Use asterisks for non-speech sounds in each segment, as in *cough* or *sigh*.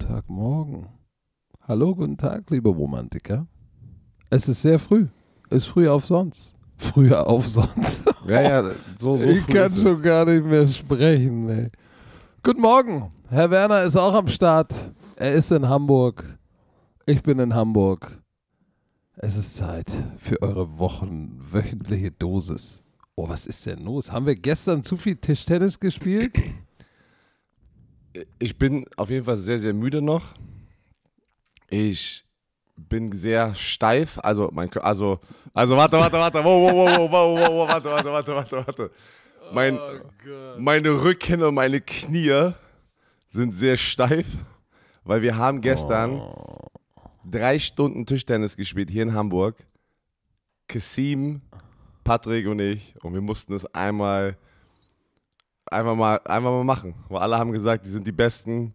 Montagmorgen. Hallo, guten Tag, liebe Romantiker. Es ist sehr früh. Es ist früh auf sonst. Früher auf sonst. *laughs* Ja, ja, so, so ich kann schon es. gar nicht mehr sprechen. Ey. Guten Morgen. Herr Werner ist auch am Start. Er ist in Hamburg. Ich bin in Hamburg. Es ist Zeit für eure Wochen wöchentliche Dosis. Oh, was ist denn los? Haben wir gestern zu viel Tischtennis gespielt? Ich bin auf jeden Fall sehr, sehr müde noch. Ich bin sehr steif. Also, mein, Kö- also, also, warte, warte, warte. Wow, wow, wow, wow, wow, wow, warte, warte, warte, warte, warte. Mein, meine Rücken und meine Knie sind sehr steif, weil wir haben gestern drei Stunden Tischtennis gespielt hier in Hamburg. Kassim, Patrick und ich. Und wir mussten es einmal, einfach mal, einfach mal machen. Weil alle haben gesagt, die sind die Besten.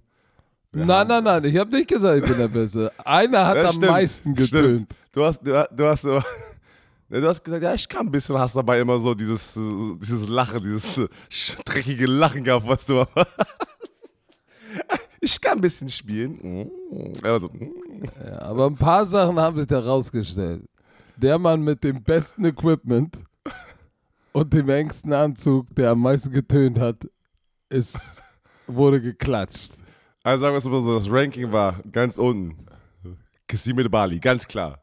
Wir Nein, nein, nein. Ich habe nicht gesagt, ich bin der Beste. Einer hat Ja, am stimmt, meisten getönt. Du hast, du, du hast so. *laughs* Du hast gesagt, ja, ich kann ein bisschen, hast dabei immer so dieses, dieses Lachen, dieses dreckige Lachen gehabt, was du. *laughs* ich kann ein bisschen spielen. Mm. Er war so, mm. Ja, aber ein paar Sachen haben sich da rausgestellt. Der Mann mit dem besten Equipment und dem engsten Anzug, der am meisten getönt hat, ist, wurde geklatscht. Also sagen wir es mal so, das Ranking war ganz unten. Kassim mit Bali, ganz klar.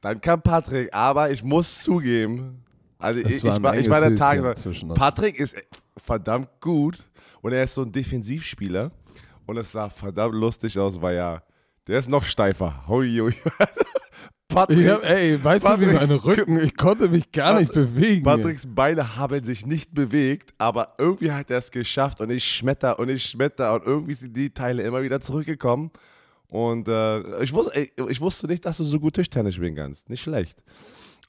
Dann kam Patrick, aber ich muss zugeben, also ich, war ich, war, ich war der Tag. Patrick ist verdammt gut und er ist so ein Defensivspieler und es sah verdammt lustig aus, weil ja, der ist noch steifer. Hui, hui. Patrick, Ich hab, ey, weißt du, wie Patricks- meine Rücken, ich konnte mich gar nicht bewegen. Patricks Beine haben sich nicht bewegt, aber irgendwie hat er es geschafft und ich schmetter und ich schmetter und irgendwie sind die Teile immer wieder zurückgekommen. Und äh, ich, wusste, ey, ich wusste nicht, dass du so gut Tischtennis spielen kannst. Nicht schlecht.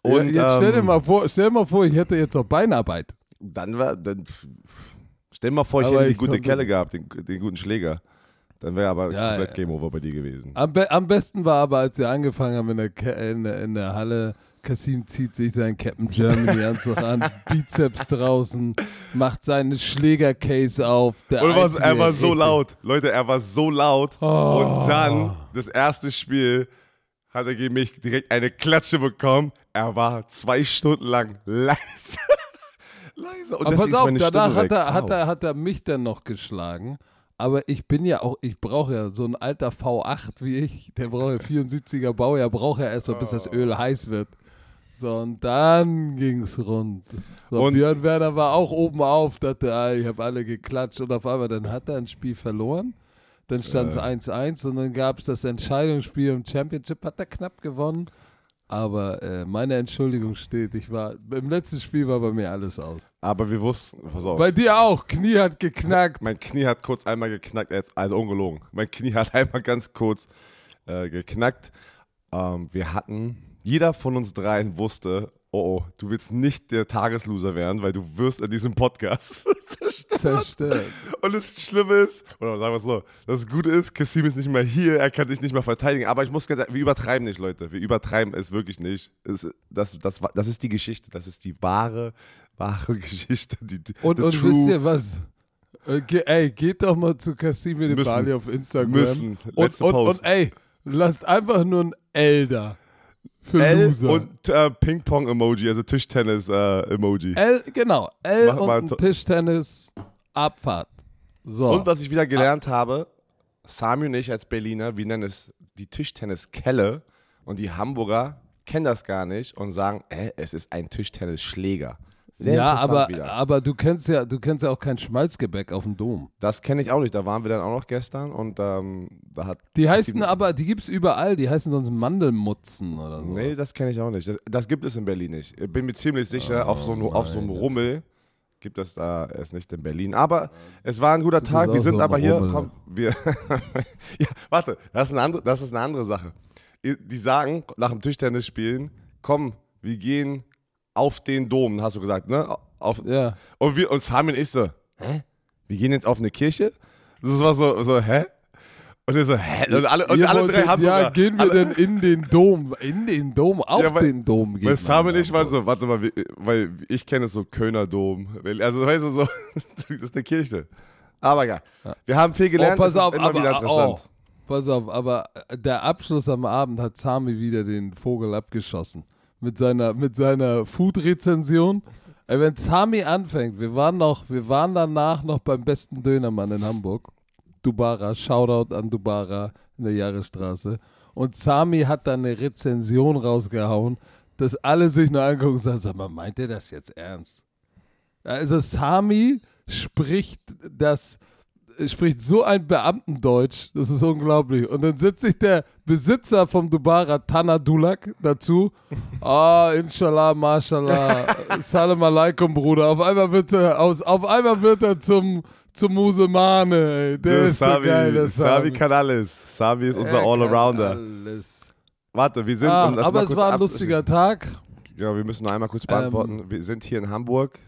Und ja, jetzt stell dir ähm, mal vor, stell dir mal vor, ich hätte jetzt noch Beinarbeit. dann war, dann, stell dir mal vor, ich Aber hätte die ich gute Kelle gehabt, den, den guten Schläger. Dann wäre aber Ja, komplett. Game Over bei dir gewesen. Am, be am besten war aber, als wir angefangen haben in der, Ke in der, in der Halle, Kasim zieht sich seinen Captain Germany Anzug an, *laughs* Bizeps draußen, macht seinen Schlägercase auf. Der Und er war, Einzige, er war so laut. Leute, er war so laut. Oh. Und dann, das erste Spiel, hat er gegen mich direkt eine Klatsche bekommen. Er war zwei Stunden lang leise. *laughs* leise. Und Aber pass auf, danach hat er, hat, er, hat er mich dann noch geschlagen. Aber ich bin ja auch, ich brauche ja so ein alter V8 wie ich, der braucht ja 74er Baujahr, braucht ja erstmal, bis das Öl heiß wird. So, und dann ging's rund. So, Und- Björn Werner war auch oben auf, dachte, ah, ich habe alle geklatscht und auf einmal, dann hat er ein Spiel verloren. Dann stand es 1-1 und dann gab es das Entscheidungsspiel im Championship, hat er knapp gewonnen. Aber äh, meine Entschuldigung steht, ich war, im letzten Spiel war bei mir alles aus. Aber wir wussten, pass auf. Bei dir auch, Knie hat geknackt. Mein Knie hat kurz einmal geknackt, also ungelogen. Mein Knie hat *laughs* einmal ganz kurz äh, geknackt. Ähm, wir hatten, jeder von uns dreien wusste, oh, oh, du willst nicht der Tagesloser werden, weil du wirst in diesem Podcast *laughs* zerstört. Zerstört. Und das Schlimme ist, oder sagen wir es so, das Gute ist, Kassim ist nicht mehr hier, er kann sich nicht mehr verteidigen. Aber ich muss ganz sagen, wir übertreiben nicht, Leute. Wir übertreiben es wirklich nicht. Es, das, das, das ist die Geschichte, das ist die wahre, wahre *laughs* Geschichte. Die, Und, und true- wisst ihr was? Äh, ge ey, geht doch mal zu Cassim mit dem. Bali auf Instagram. Müssen. Und, Letzte und, Post. und ey, lasst einfach nur ein L da. Für L Loser. und äh, Ping-Pong-Emoji, also Tischtennis-Emoji. L, genau. L Mach und mal ein to- Tischtennis, Abfahrt. So. Und was ich wieder gelernt habe, Sami und ich als Berliner, wir nennen es die Tischtenniskelle und die Hamburger kennen das gar nicht und sagen, äh, es ist ein Tischtennisschläger. Sehr ja, aber, wieder. aber du kennst ja, du kennst ja auch kein Schmalzgebäck auf dem Dom. Das kenne ich auch nicht. Da waren wir dann auch noch gestern und ähm, da hat. Die heißen aber, die gibt's überall, die heißen sonst Mandelmutzen oder so. Nee, das kenne ich auch nicht. Das, das gibt es in Berlin nicht. Ich bin mir ziemlich sicher, auf so einem auf so einem meine Rummel gibt es da es nicht in Berlin. Aber es war ein guter Tag. auch Wir sind so aber hier. Rummel. Komm, wir *laughs* ja, warte, das ist, eine andere, das ist eine andere Sache. Die sagen nach dem Tischtennisspielen, komm, wir gehen auf den Dom, hast du gesagt, ne? Auf, Ja. Und wir uns haben und ich so, hä? Wir gehen jetzt auf eine Kirche? Das war so, so hä? Und wir so, hä? Und alle, und alle drei haben Ja, gehen wir alle, denn in den Dom? In den Dom? Auf Ja, weil- den Dom gehen Weil Sam und ich war so, warte mal, weil ich kenne es so Kölner Dom. Also weißt du so, *laughs* das ist eine Kirche. Aber ja, wir haben viel gelernt. Oh, pass das auf, immer aber, wieder interessant. Oh, pass auf, aber der Abschluss am Abend hat Sami wieder den Vogel abgeschossen. Mit seiner, mit seiner Food-Rezension. Wenn Sami anfängt, wir waren noch, wir waren danach noch beim besten Dönermann in Hamburg. Dubara, Shoutout an Dubara in der Jahresstraße. Und Sami hat dann eine Rezension rausgehauen, dass alle sich nur angucken und sagen, sag mal, meint ihr das jetzt ernst? Also Sami spricht das, spricht so ein Beamtendeutsch, das ist unglaublich. Und dann sitzt sich der Besitzer vom Dubara, Tana Dulak, dazu. *laughs* Ah, inshallah, mashallah, *laughs* salam alaikum, Bruder. Auf einmal wird er, aus, auf einmal wird er zum, zum Musulmane. ey. Der Du, ist so geil, der Sami Sami. kann alles. Sami ist unser Er Allrounder. Warte, wir sind. Ah, um aber es war ein lustiger Tag. Ja, wir müssen noch einmal Ähm, kurz beantworten. wir sind hier in Hamburg,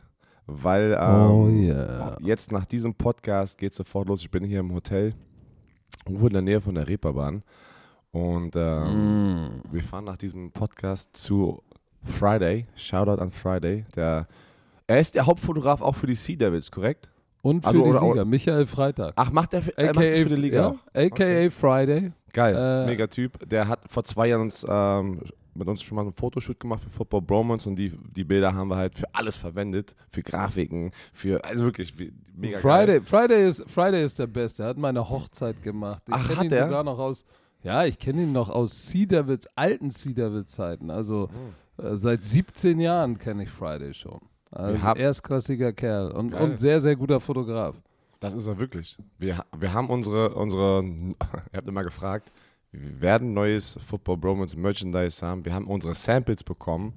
weil ähm, Oh yeah. jetzt nach diesem Podcast geht sofort los. Ich bin hier im Hotel, irgendwo in der Nähe von der Reeperbahn. Und ähm, Mm. wir fahren nach diesem Podcast zu Friday. Shoutout an Friday. Der, er ist der Hauptfotograf auch für die Sea Devils, korrekt? Und für Also, die oder- Liga, Michael Freitag. Ach, macht er, für, er macht für die Liga ja, auch? AKA Friday. Geil, Äh, mega Typ. Der hat vor zwei Jahren uns, ähm, mit uns schon mal ein Fotoshoot gemacht für Football Bromance und die, die Bilder haben wir halt für alles verwendet. Für Grafiken, für, also wirklich, mega Friday, geil. Friday, ist, Friday ist der Beste. Er hat meine Hochzeit gemacht. Ich Ach, kenne hat ihn er? sogar noch aus, ja, ich kenne ihn noch aus Devils, alten Sea Devils Zeiten. Also Oh. äh, seit 17 Jahren kenne ich Friday schon. Also erstklassiger Kerl und, Geil. und sehr, sehr guter Fotograf. Das ist er wirklich. Wir, wir haben unsere, unsere, *laughs* ihr habt immer gefragt, wir werden neues Football Bromance Merchandise haben. Wir haben unsere Samples bekommen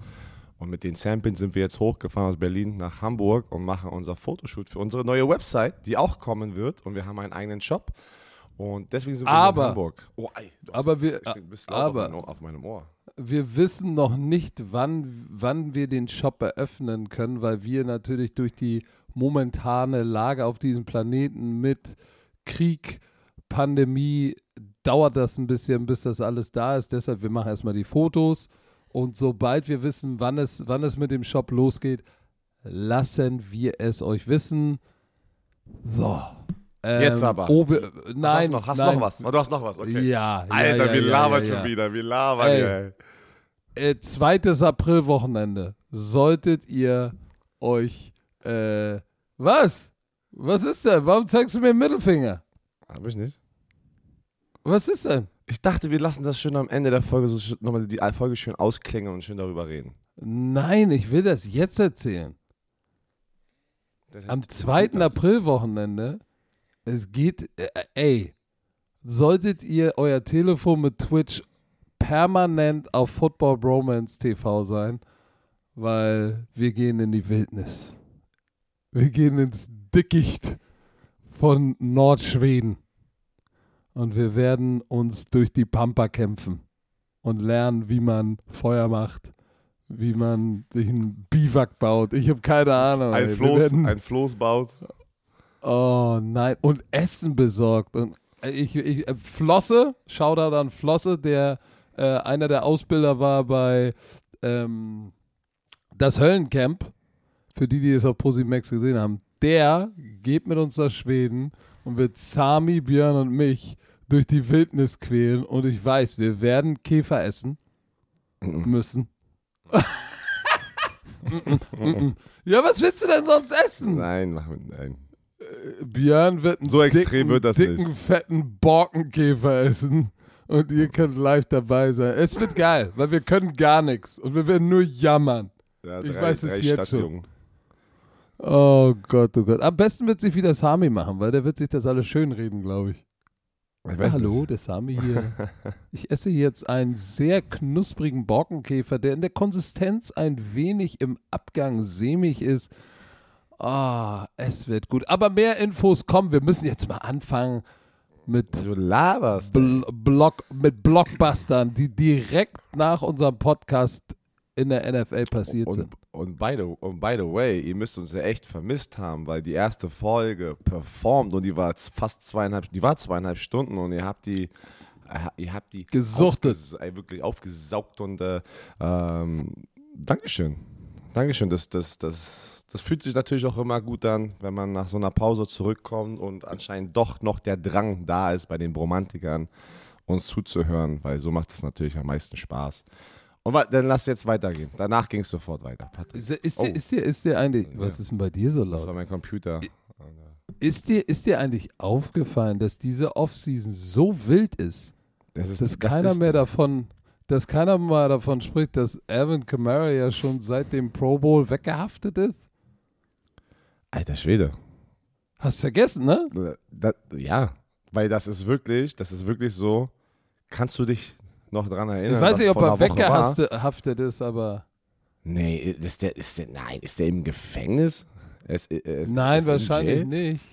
und mit den Samples sind wir jetzt hochgefahren aus Berlin nach Hamburg und machen unser Fotoshoot für unsere neue Website, die auch kommen wird und wir haben einen eigenen Shop und deswegen sind wir Aber- in Hamburg. Oh, ey, Aber wir, aber- auf meinem Ohr. wir wissen noch nicht, wann, wann wir den Shop eröffnen können, weil wir natürlich durch die momentane Lage auf diesem Planeten mit Krieg, Pandemie, dauert das ein bisschen, bis das alles da ist. Deshalb, wir machen erstmal die Fotos und sobald wir wissen, wann es, wann es mit dem Shop losgeht, lassen wir es euch wissen. So. Ähm, Jetzt aber. Oh, wir, Was nein, hast du noch? Hast nein. noch was? Oh, du hast noch was, okay. Ja, Alter, ja, wir ja, labern ja, schon wieder, wir labern Ey. ey. äh, zweites Aprilwochenende solltet ihr euch äh, was? Was ist denn? Warum zeigst du mir den Mittelfinger? Hab ich nicht. Was ist denn? Ich dachte, wir lassen das schön am Ende der Folge so nochmal die Folge schön ausklingen und schön darüber reden. Nein, ich will das jetzt erzählen. Am zweiten Aprilwochenende, es geht, äh, ey, solltet ihr euer Telefon mit Twitch permanent auf Football Bromance TV sein, weil wir gehen in die Wildnis. Wir gehen ins Dickicht von Nordschweden. Und wir werden uns durch die Pampa kämpfen und lernen, wie man Feuer macht, wie man sich einen Biwak baut. Ich habe keine Ahnung. Ein ey. Floß, werden- ein Floß baut. Oh nein, und Essen besorgt. Und äh, ich, ich, äh, Flosse, Shoutout an Flosse, der äh, einer der Ausbilder war bei ähm, das Höllencamp, für die, die es auf Posimax gesehen haben. Der geht mit uns nach Schweden und wird Sami, Björn und mich durch die Wildnis quälen. Und ich weiß, wir werden Käfer essen müssen. Ja, was willst du denn sonst essen? Nein, mach mit, nein. Björn wird einen So extrem dicken, wird das dicken, nicht. fetten Borkenkäfer essen und ihr *laughs* könnt live dabei sein. Es wird geil, weil wir können gar nichts und wir werden nur jammern. Ja, Ich weiß es jetzt Stadtjungen. Oh Gott, oh Gott. Am besten wird sich wieder Sami machen, weil der wird sich das alles schön reden, glaube ich. Hallo, nicht. der Sami hier. *laughs* Ich esse jetzt einen sehr knusprigen Borkenkäfer, der in der Konsistenz ein wenig im Abgang sämig ist. Ah, es wird gut. Aber mehr Infos kommen. Wir müssen jetzt mal anfangen mit, Du laberst. Bl Block, mit Blockbustern, die direkt nach unserem Podcast in der NFL passiert Und, sind. Und, by the, und by the way, ihr müsst uns ja echt vermisst haben, weil die erste Folge performt und die war fast zweieinhalb, die war zweieinhalb Stunden und ihr habt die, äh, ihr habt die Gesuchtet. aufges- ey, wirklich aufgesaugt und äh, ähm, Dankeschön. Dankeschön. Das, das, das, das fühlt sich natürlich auch immer gut an, wenn man nach so einer Pause zurückkommt und anscheinend doch noch der Drang da ist bei den Bromantikern, uns zuzuhören, weil so macht es natürlich am meisten Spaß. Und dann lass jetzt weitergehen. Danach ging es sofort weiter. Patrick, Ist, ist, Oh. dir, ist, dir, ist dir eigentlich, was ist denn bei dir so das war laut? mein Computer. Ist dir, ist dir eigentlich aufgefallen, dass diese Offseason so wild ist, Das ist, dass das keiner ist- mehr davon, dass keiner mal davon spricht, dass Alvin Kamara ja schon seit dem Pro Bowl weggehaftet ist? Alter Schwede. Hast vergessen, ne? Das, ja, weil das ist wirklich, das ist wirklich so. Kannst du dich noch dran erinnern? Ich weiß nicht, ob er weggehaftet ist, aber Nee, ist der, ist der, nein, ist der im Gefängnis? Ist, er ist, nein, wahrscheinlich nicht.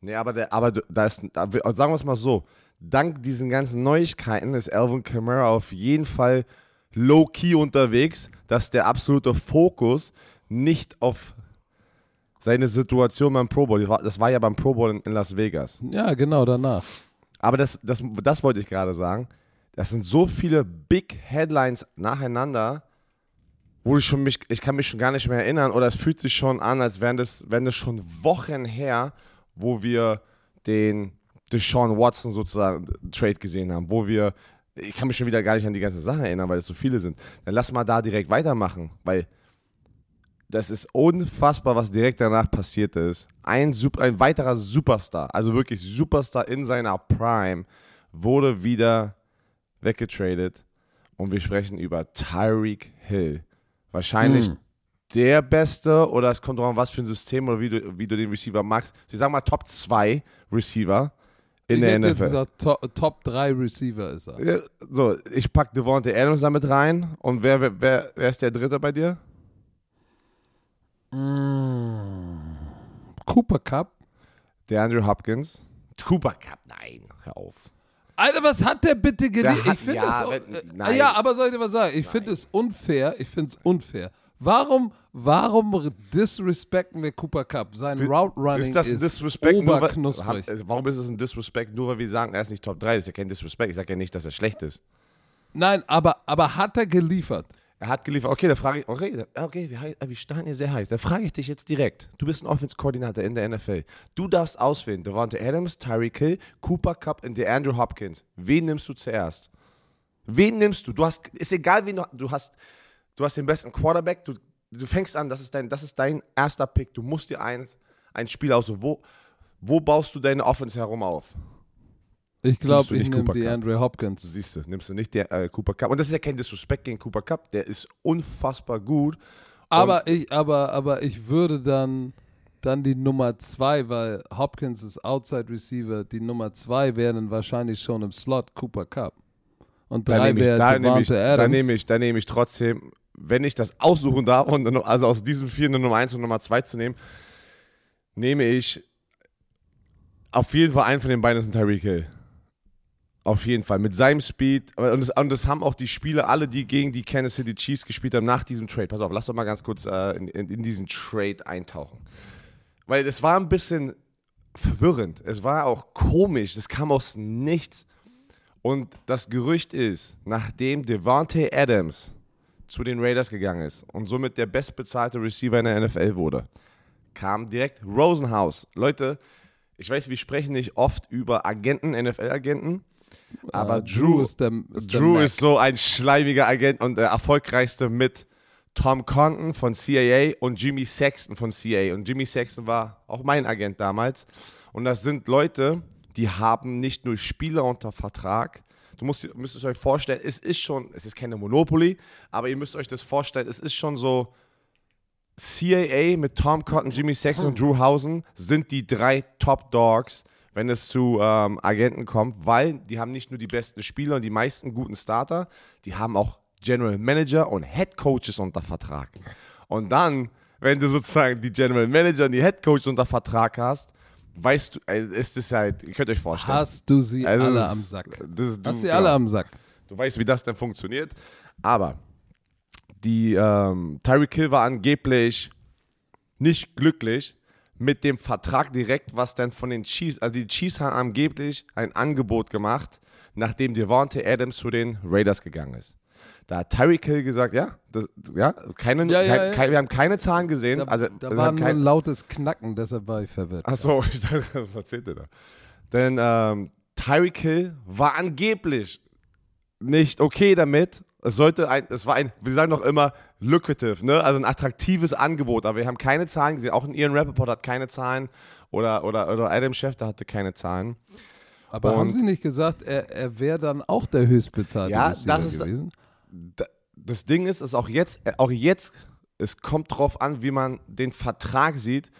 Nee, aber, der, aber da ist, da, sagen wir es mal so, dank diesen ganzen Neuigkeiten ist Alvin Kamara auf jeden Fall low-key unterwegs, dass der absolute Fokus nicht auf seine Situation beim Pro Bowl, das war, das war ja beim Pro Bowl in, in Las Vegas. Ja, genau danach. Aber das, das, das wollte ich gerade sagen. Das sind so viele Big Headlines nacheinander, wo ich schon mich, ich kann mich schon gar nicht mehr erinnern, oder es fühlt sich schon an, als wären das, wären das schon Wochen her, wo wir den Deshaun Watson sozusagen Trade gesehen haben, wo wir, ich kann mich schon wieder gar nicht an die ganzen Sachen erinnern, weil es so viele sind. Dann lass mal da direkt weitermachen, weil das ist unfassbar, was direkt danach passiert ist. Ein, Sup- ein weiterer Superstar, also wirklich Superstar in seiner Prime, wurde wieder weggetradet. Und wir sprechen über Tyreek Hill. Wahrscheinlich Hm. der Beste, oder es kommt drauf an, was für ein System oder wie du, wie du den Receiver magst. Ich sag mal Top 2 Receiver in ich der hätte jetzt NFL. gesagt, Top, Top 3 Receiver ist er. So, ich pack Devontae Adams damit rein. Und wer, wer, wer, wer ist der Dritte bei dir? Mm. Cooper Cup. Der Andrew Hopkins. Cooper Cup, nein, hör auf. Alter, was hat der bitte gelesen? Ich finde ja, es. wenn- äh. Ja, aber soll ich dir was sagen? Ich finde es unfair. Ich finde es unfair. Warum, warum disrespekten wir Cooper Cup? Sein Route Running Ist das ein ist Disrespect? Nur weil, oberknusprig. Hab- warum ist es ein Disrespect? Nur weil wir sagen, er ist nicht Top 3. Das ist ja kein Disrespect. Ich sage ja nicht, dass er schlecht ist. Nein, aber, aber hat er geliefert? Er hat geliefert. Okay, da frage ich, okay, okay wir, hei- wir starten hier sehr heiß. Da frage ich dich jetzt direkt. Du bist ein Offense-Koordinator in der NFL. Du darfst auswählen, Devonta Adams, Tyreek Hill, Cooper Cup und Andrew Hopkins. Wen nimmst du zuerst? Wen nimmst du? Du hast, ist egal, wen du, du hast. Du hast den besten Quarterback. Du, du fängst an, das ist dein, das ist dein erster Pick. Du musst dir eins, ein Spiel aussuchen. Wo, wo baust du deine Offense herum auf? Ich glaube, ich nehme Cooper die Kupp? Andre Hopkins. Siehst du, nimmst du nicht der äh, Cooper Cup. Und das ist ja kein Disrespect gegen Cooper Cup. Der ist unfassbar gut. Aber ich, aber, aber ich würde dann, dann die Nummer zwei, weil Hopkins ist Outside Receiver, die Nummer zwei wäre dann wahrscheinlich schon im Slot Cooper Cup. Und drei nehme ich, wäre da nehme ich, da nehme ich, da nehme ich trotzdem, wenn ich das aussuchen darf, und also aus diesen vier eine Nummer 1 und Nummer 2 zu nehmen, nehme ich auf jeden Fall einen von den beiden, ist ein Tyreek Hill. Auf jeden Fall. Mit seinem Speed. Und das, und das haben auch die Spieler, alle, die gegen die Kansas City Chiefs gespielt haben, nach diesem Trade. Pass auf, lass doch mal ganz kurz äh, in, in, in diesen Trade eintauchen. Weil es war ein bisschen verwirrend. Es war auch komisch. Es kam aus nichts. Und das Gerücht ist, nachdem Devontae Adams zu den Raiders gegangen ist und somit der bestbezahlte Receiver in der NFL wurde, kam direkt Rosenhaus. Leute, ich weiß, wir sprechen nicht oft über Agenten, NFL-Agenten, aber Äh, Drew, ist der, ist der Drew Mac. ist so ein schleimiger Agent und der erfolgreichste mit Tom Conton von CIA und Jimmy Sexton von CIA. Und Jimmy Sexton war auch mein Agent damals. Und das sind Leute, die haben nicht nur Spieler unter Vertrag. Du musst, müsst es euch vorstellen, es ist schon, es ist keine Monopoly, aber ihr müsst euch das vorstellen, es ist schon so, CIA mit Tom Cotton, Jimmy Sexton und Drew Hausen sind die drei Top Dogs, wenn es zu ähm, Agenten kommt, weil die haben nicht nur die besten Spieler und die meisten guten Starter, die haben auch General Manager und Head Coaches unter Vertrag. Und dann, wenn du sozusagen die General Manager und die Head Coaches unter Vertrag hast, weißt du, äh, ist es halt, ihr könnt euch vorstellen. Hast du sie Also alle das am ist- Sack? Das ist, du, Hast sie genau. alle am Sack? Du weißt, wie das denn funktioniert. Aber die ähm, Tyreek Hill war angeblich nicht glücklich mit dem Vertrag direkt, was dann von den Chiefs, also die Chiefs haben angeblich ein Angebot gemacht, nachdem Devontae Adams zu den Raiders gegangen ist. Da hat Tyreek Hill gesagt, ja, das, ja, keine, Ja, ja, kein, wir haben keine Zahlen gesehen. Da, also, da war kein- ein lautes Knacken, deshalb war ich verwirrt. Ach so, ich dachte, was erzählt ihr da? Denn ähm, Tyreek Hill war angeblich nicht okay damit. Es sollte ein, es war ein, wir sagen doch immer, lucrative, ne? Also ein attraktives Angebot, aber wir haben keine Zahlen gesehen. Auch Ian Rappaport hat keine Zahlen oder, oder, oder Adam Schefter hatte keine Zahlen. Aber haben Und- Sie nicht gesagt, er, er wäre dann auch der höchstbezahlte Ja, Receiver das ist- gewesen? Da- Das Ding ist, ist auch jetzt, äh, auch jetzt, es kommt drauf an, wie man den Vertrag sieht.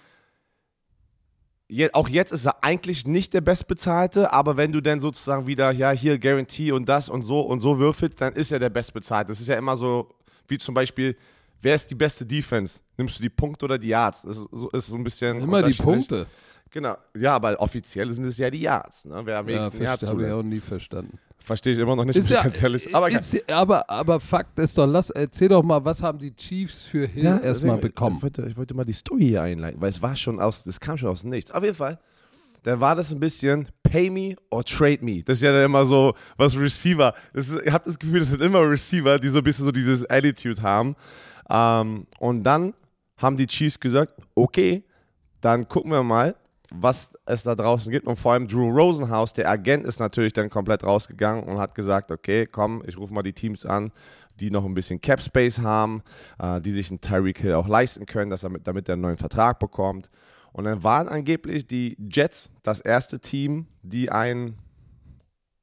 Je, auch jetzt ist er eigentlich nicht der Bestbezahlte, aber wenn du dann sozusagen wieder, ja, hier Guarantee und das und so und so würfelst, dann ist er der Bestbezahlte. Das ist ja immer so, wie zum Beispiel, wer ist die beste Defense? Nimmst du die Punkte oder die Yards? Das ist so, ist so ein bisschen. Immer die. Punkte. Genau. Ja, aber offiziell sind es ja die Yards. Ne? Wer am Ja, wenigsten Yards verstehe, habe ich auch nie verstanden. Verstehe ich immer noch nicht, Ist ja, ganz ehrlich. Aber ist, aber, aber Fakt ist doch, lass, erzähl doch mal, was haben die Chiefs für Hill erstmal deswegen, bekommen? Ich wollte, ich wollte mal die Story hier einleiten, weil es war schon aus, das kam schon aus dem Nichts. Auf jeden Fall, dann war das ein bisschen Pay me or trade me. Das ist ja dann immer so, was Receiver, ist, ihr habt das Gefühl, das sind immer Receiver, die so ein bisschen so dieses Attitude haben. Ähm, und dann haben die Chiefs gesagt, okay, dann gucken wir mal, was es da draußen gibt. Und vor allem Drew Rosenhaus, der Agent, ist natürlich dann komplett rausgegangen und hat gesagt, okay, komm, ich rufe mal die Teams an, die noch ein bisschen Cap Space haben, äh, die sich einen Tyreek Hill auch leisten können, dass er mit, damit er einen neuen Vertrag bekommt. Und dann waren angeblich die Jets das erste Team, die ein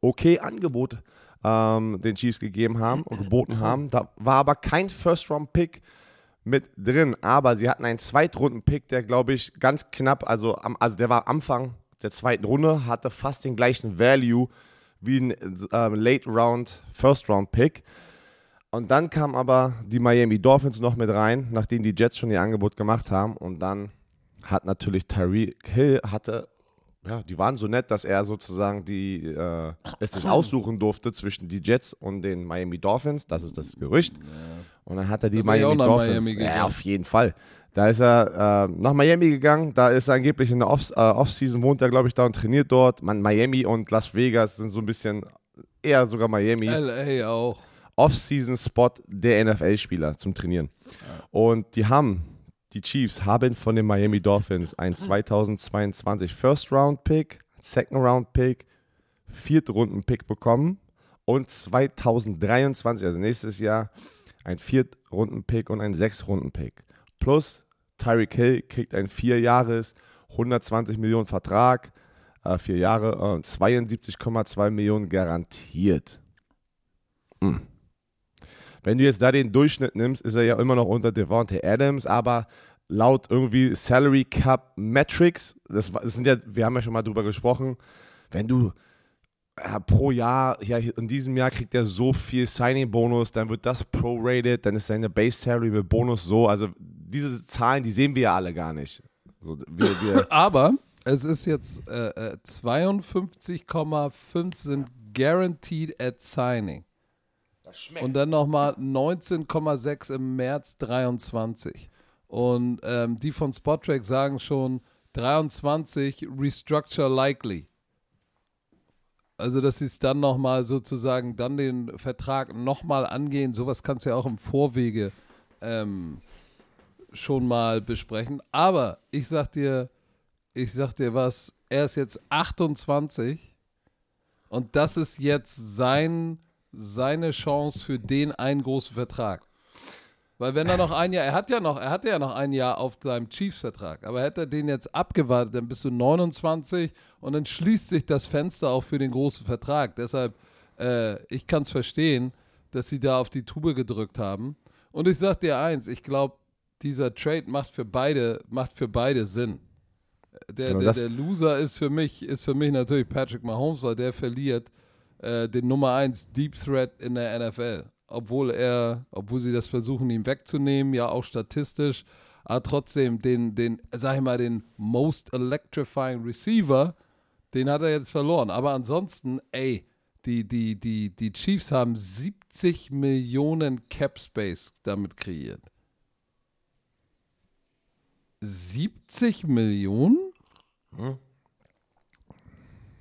okay Angebot ähm, den Chiefs gegeben haben und geboten haben. Da war aber kein First-Round-Pick mit drin, aber sie hatten einen Zweitrunden-Pick, der glaube ich ganz knapp, also, am, also der war Anfang der zweiten Runde, hatte fast den gleichen Value wie ein ähm, Late-Round, First-Round-Pick. Und dann kamen aber die Miami Dolphins noch mit rein, nachdem die Jets schon ihr Angebot gemacht haben. Und dann hat natürlich Tyreek Hill hatte, ja, die waren so nett, dass er sozusagen die äh, es sich aussuchen durfte zwischen die Jets und den Miami Dolphins. Das ist das Gerücht. Und dann hat er die Da Miami Dolphins. Miami ja, auf jeden Fall. Da ist er äh, nach Miami gegangen. Da ist er angeblich in der Off- äh, Off-Season, wohnt er, glaube ich, da und trainiert dort. Man, Miami und Las Vegas sind so ein bisschen eher sogar Miami. LA auch. Off-Season-Spot der NFL-Spieler zum Trainieren. Und die haben, die Chiefs haben von den Miami Dolphins einen 2022 First-Round-Pick, Second-Round-Pick, Viertrunden-Pick bekommen und 2023, also nächstes Jahr, ein Viertrunden-Pick und ein Sechs-Runden-Pick. Plus Tyreek Hill kriegt einen Vierjahres, 120 Millionen Vertrag, äh, vier Jahre, äh, 72,2 Millionen garantiert. Hm. Wenn du jetzt da den Durchschnitt nimmst, ist er ja immer noch unter Devontae Adams, aber laut irgendwie Salary Cap Metrics, das, sind ja, wir haben ja schon mal drüber gesprochen, wenn du äh, pro Jahr, ja, in diesem Jahr kriegt er so viel Signing-Bonus, dann wird das prorated, dann ist seine Base-Salary mit Bonus so, also diese Zahlen, die sehen wir ja alle gar nicht. So, wir, wir, *laughs* Aber es ist jetzt äh, äh, 52,5 sind guaranteed at signing. Und dann nochmal 19,6 im März 23. Und ähm, die von Spottrack sagen schon 23 restructure likely. Also, dass sie es dann nochmal sozusagen, dann den Vertrag nochmal angehen. Sowas kannst du ja auch im Vorwege ähm, schon mal besprechen. Aber ich sag dir, ich sag dir was, er ist jetzt 28 und das ist jetzt sein, seine Chance für den einen großen Vertrag. Weil wenn er noch ein Jahr, er hat ja noch, er hatte ja noch ein Jahr auf seinem Chiefs-Vertrag, aber hätte er den jetzt abgewartet, dann bist du 29 und dann schließt sich das Fenster auch für den großen Vertrag. Deshalb, äh, ich kann es verstehen, dass sie da auf die Tube gedrückt haben. Und ich sag dir eins, ich glaube, dieser Trade macht für beide, macht für beide Sinn. Der, Genau der, der Loser ist für mich, ist für mich natürlich Patrick Mahomes, weil der verliert äh, den Nummer 1 Deep Threat in der NFL. Obwohl er, obwohl sie das versuchen, ihm wegzunehmen, ja auch statistisch, aber trotzdem den, den, sag ich mal, den most electrifying Receiver, den hat er jetzt verloren. Aber ansonsten, ey, die, die, die, die Chiefs haben 70 Millionen Cap Space damit kreiert. 70 Millionen?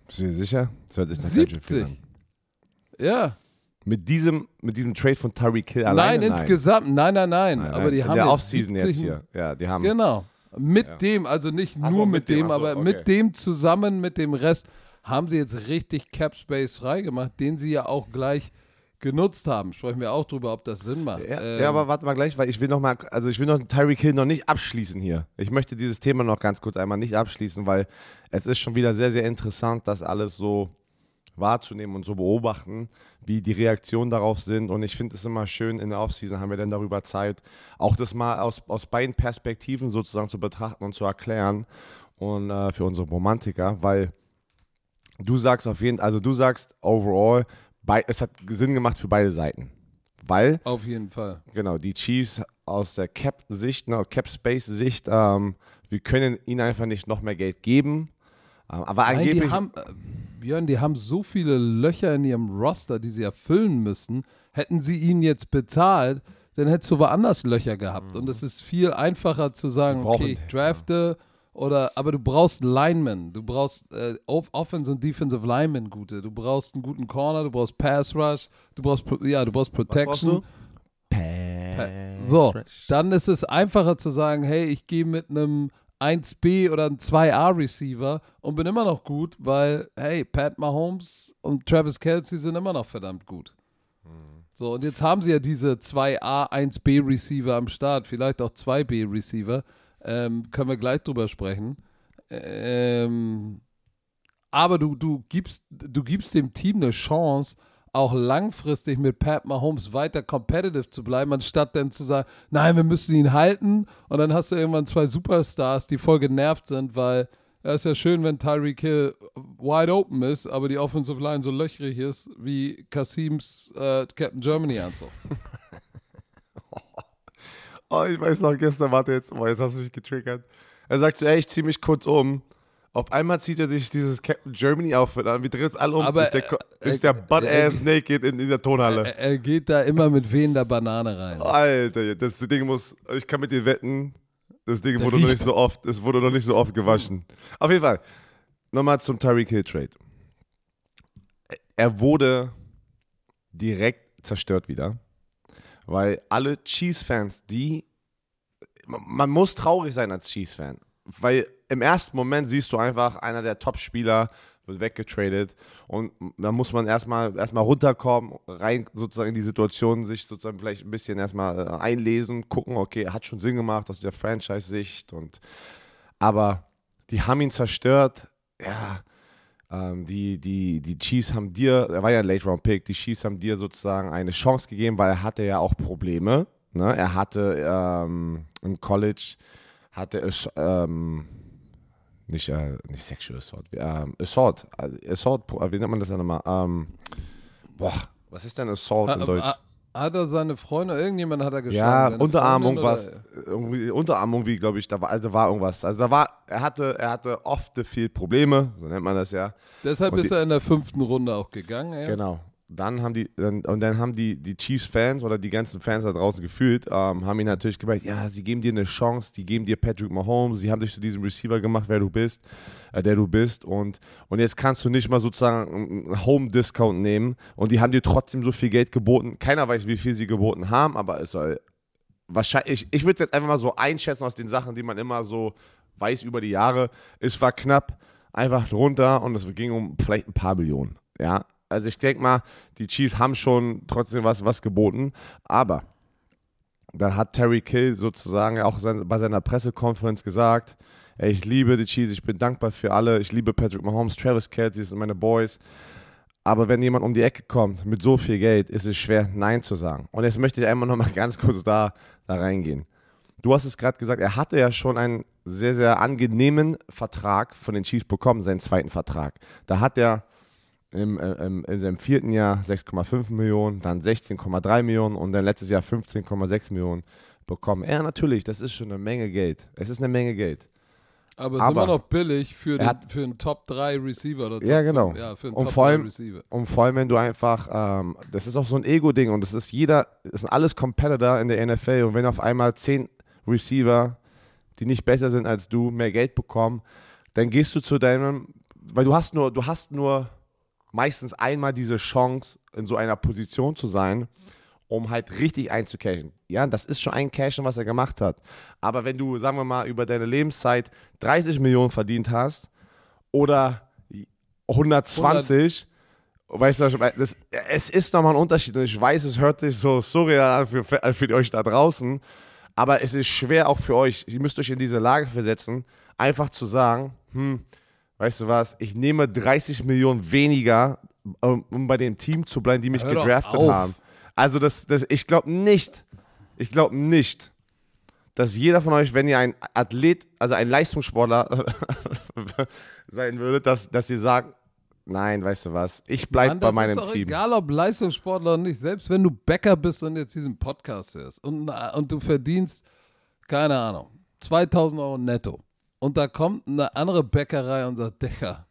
bist du dir sicher? Das hört sich nach ganz schön viel 70. Ja. Mit diesem, mit diesem Trade von Tyreek Hill Nein, alleine? insgesamt, nein, nein, nein. Nein, aber nein, die in haben der Offseason jetzt 70 hier. Ja, die haben. Genau. Mit Ja. dem, also nicht Ach nur mit mit dem, dem, aber okay. mit dem zusammen, mit dem Rest, haben sie jetzt richtig Cap Space freigemacht, den sie ja auch gleich genutzt haben. Sprechen wir auch drüber, ob das Sinn macht. Ja, Ähm, ja, aber warte mal gleich, weil ich will noch mal, also ich will noch Tyreek Hill noch nicht abschließen hier. Ich möchte dieses Thema noch ganz kurz einmal nicht abschließen, weil es ist schon wieder sehr, sehr interessant, das alles so wahrzunehmen und so beobachten, wie die Reaktionen darauf sind. Und ich finde es immer schön, in der Offseason haben wir dann darüber Zeit, auch das mal aus, aus beiden Perspektiven sozusagen zu betrachten und zu erklären. Und äh, für unsere Romantiker, weil du sagst auf jeden also du sagst overall, bei, es hat Sinn gemacht für beide Seiten. Weil auf jeden Fall. Genau, die Chiefs aus der Cap-Sicht, ne, Cap-Space-Sicht, ähm, wir können ihnen einfach nicht noch mehr Geld geben. Ähm, aber Nein, angeblich. haben, Björn, die haben so viele Löcher in ihrem Roster, die sie erfüllen müssen. Hätten sie ihn jetzt bezahlt, dann hättest du woanders Löcher gehabt. Und es ist viel einfacher zu sagen, okay, ich drafte oder, aber du brauchst Linemen, du brauchst äh, Off- Offense und Defensive Linemen gute, du brauchst einen guten Corner, du brauchst Pass Rush, du brauchst, ja, du brauchst was brauchst Protection. du? So, dann ist es einfacher zu sagen, hey, ich gehe mit einem 1B oder einem 2A Receiver und bin immer noch gut, weil, hey, Pat Mahomes und Travis Kelsey sind immer noch verdammt gut. So, und jetzt haben sie ja diese 2A, 1B Receiver am Start, vielleicht auch 2B Receiver. Ähm, können wir gleich drüber sprechen. Ähm, aber du, du, gibst, du gibst dem Team eine Chance, auch langfristig mit Pat Mahomes weiter competitive zu bleiben, anstatt dann zu sagen, nein, wir müssen ihn halten. Und dann hast du irgendwann zwei Superstars, die voll genervt sind, weil es ist ja schön, wenn Tyreek Hill wide open ist, aber die Offensive Line so löchrig ist wie Kasims äh, Captain Germany Anzug. *laughs* Oh, ich weiß noch, gestern, warte jetzt, oh, jetzt hast du mich getriggert. Er sagt so, ey, ich zieh mich kurz um. Auf einmal zieht er sich dieses Captain Germany Outfit an. Wir drehen es alle um. Aber, ist der, äh, ist der äh, Butt-Ass naked in, in der Tonhalle. Er, er geht da immer mit wehender Banane rein. Alter, das Ding muss, ich kann mit dir wetten, das Ding Der wurde noch nicht so oft, es wurde noch nicht so oft gewaschen. Auf jeden Fall, nochmal zum Tyreek Hill Trade. Er wurde direkt zerstört wieder, weil alle Chiefs-Fans, die, man muss traurig sein als Chiefs-Fan, weil im ersten Moment siehst du einfach, einer der Top-Spieler wird weggetradet und da muss man erstmal erstmal runterkommen, rein sozusagen in die Situation, sich sozusagen vielleicht ein bisschen erstmal äh, einlesen, gucken, okay, hat schon Sinn gemacht aus der Franchise-Sicht aber die haben ihn zerstört, ja, ähm, die, die, die Chiefs haben dir, er war ja ein Late-Round-Pick, die Chiefs haben dir sozusagen eine Chance gegeben, weil er hatte ja auch Probleme, ne? er hatte ähm, im College, hatte ähm, nicht, äh, nicht Sexual Assault, ähm, Assault, also Assault, wie nennt man das ja nochmal? Ähm, boah, was ist denn Assault in Deutsch? ha- Hat er seine Freunde, irgendjemand hat er geschlagen? Ja, Unterarm Freundin irgendwas, oder- irgendwie Unterarm irgendwie, glaube ich, da war, also war irgendwas. Also da war, er hatte, er hatte oft viel Probleme, so nennt man das ja. Deshalb Und ist die- er in der fünften Runde auch gegangen. erst. Genau. Dann haben die, dann, und dann haben die, die Chiefs-Fans oder die ganzen Fans da draußen gefühlt, ähm, haben ihn natürlich gemerkt, ja, sie geben dir eine Chance, die geben dir Patrick Mahomes, sie haben dich zu diesem Receiver gemacht, wer du bist, äh, der du bist und, und jetzt kannst du nicht mal sozusagen einen Home-Discount nehmen und die haben dir trotzdem so viel Geld geboten. Keiner weiß, wie viel sie geboten haben, aber es soll wahrscheinlich, ich würde es jetzt einfach mal so einschätzen aus den Sachen, die man immer so weiß über die Jahre. Es war knapp, einfach drunter und es ging um vielleicht ein paar Millionen. Ja, also ich denke mal, die Chiefs haben schon trotzdem was, was geboten, aber dann hat Terry Kill sozusagen auch sein, bei seiner Pressekonferenz gesagt, ey, ich liebe die Chiefs, ich bin dankbar für alle, ich liebe Patrick Mahomes, Travis Kelsey sind meine Boys, aber wenn jemand um die Ecke kommt mit so viel Geld, ist es schwer, Nein zu sagen. Und jetzt möchte ich einmal noch mal *laughs* ganz kurz da, da reingehen. Du hast es gerade gesagt, er hatte ja schon einen sehr, sehr angenehmen Vertrag von den Chiefs bekommen, seinen zweiten Vertrag. Da hat er im, äh, im, in seinem vierten Jahr 6,5 Millionen, dann 16,3 Millionen und dann letztes Jahr 15,6 Millionen bekommen. Ja, natürlich, das ist schon eine Menge Geld. Es ist eine Menge Geld. Aber es ist immer noch billig für, den, hat- für einen Top 3 Receiver. Oder Top Ja, genau. ja, für einen Und Top vor 3 allem- Receiver. Und vor allem, wenn du einfach, ähm, das ist auch so ein Ego-Ding und das ist jeder, das sind alles Competitor in der NFL und wenn auf einmal zehn Receiver, die nicht besser sind als du, mehr Geld bekommen, dann gehst du zu deinem, weil du hast nur, du hast nur meistens einmal diese Chance, in so einer Position zu sein, um halt richtig einzucashen. Ja, das ist schon ein Cashen, was er gemacht hat. Aber wenn du, sagen wir mal, über deine Lebenszeit 30 Millionen verdient hast oder 120, weißt du, das, es ist nochmal ein Unterschied. Und ich weiß, es hört sich so surreal an für, für euch da draußen. Aber es ist schwer auch für euch. Ihr müsst euch in diese Lage versetzen, einfach zu sagen, hm, weißt du was, ich nehme 30 Millionen weniger, um, um bei dem Team zu bleiben, die mich Hör gedraftet haben. Also das, das, ich glaube nicht, ich glaube nicht, dass jeder von euch, wenn ihr ein Athlet, also ein Leistungssportler *laughs* sein würdet, dass, dass ihr sagt, nein, weißt du was, ich bleibe bei das meinem ist doch Team. egal, ob Leistungssportler oder nicht. Selbst wenn du Bäcker bist und jetzt diesen Podcast hörst und, und du verdienst, keine Ahnung, 2000 Euro netto. Und da kommt eine andere Bäckerei und sagt, Digga,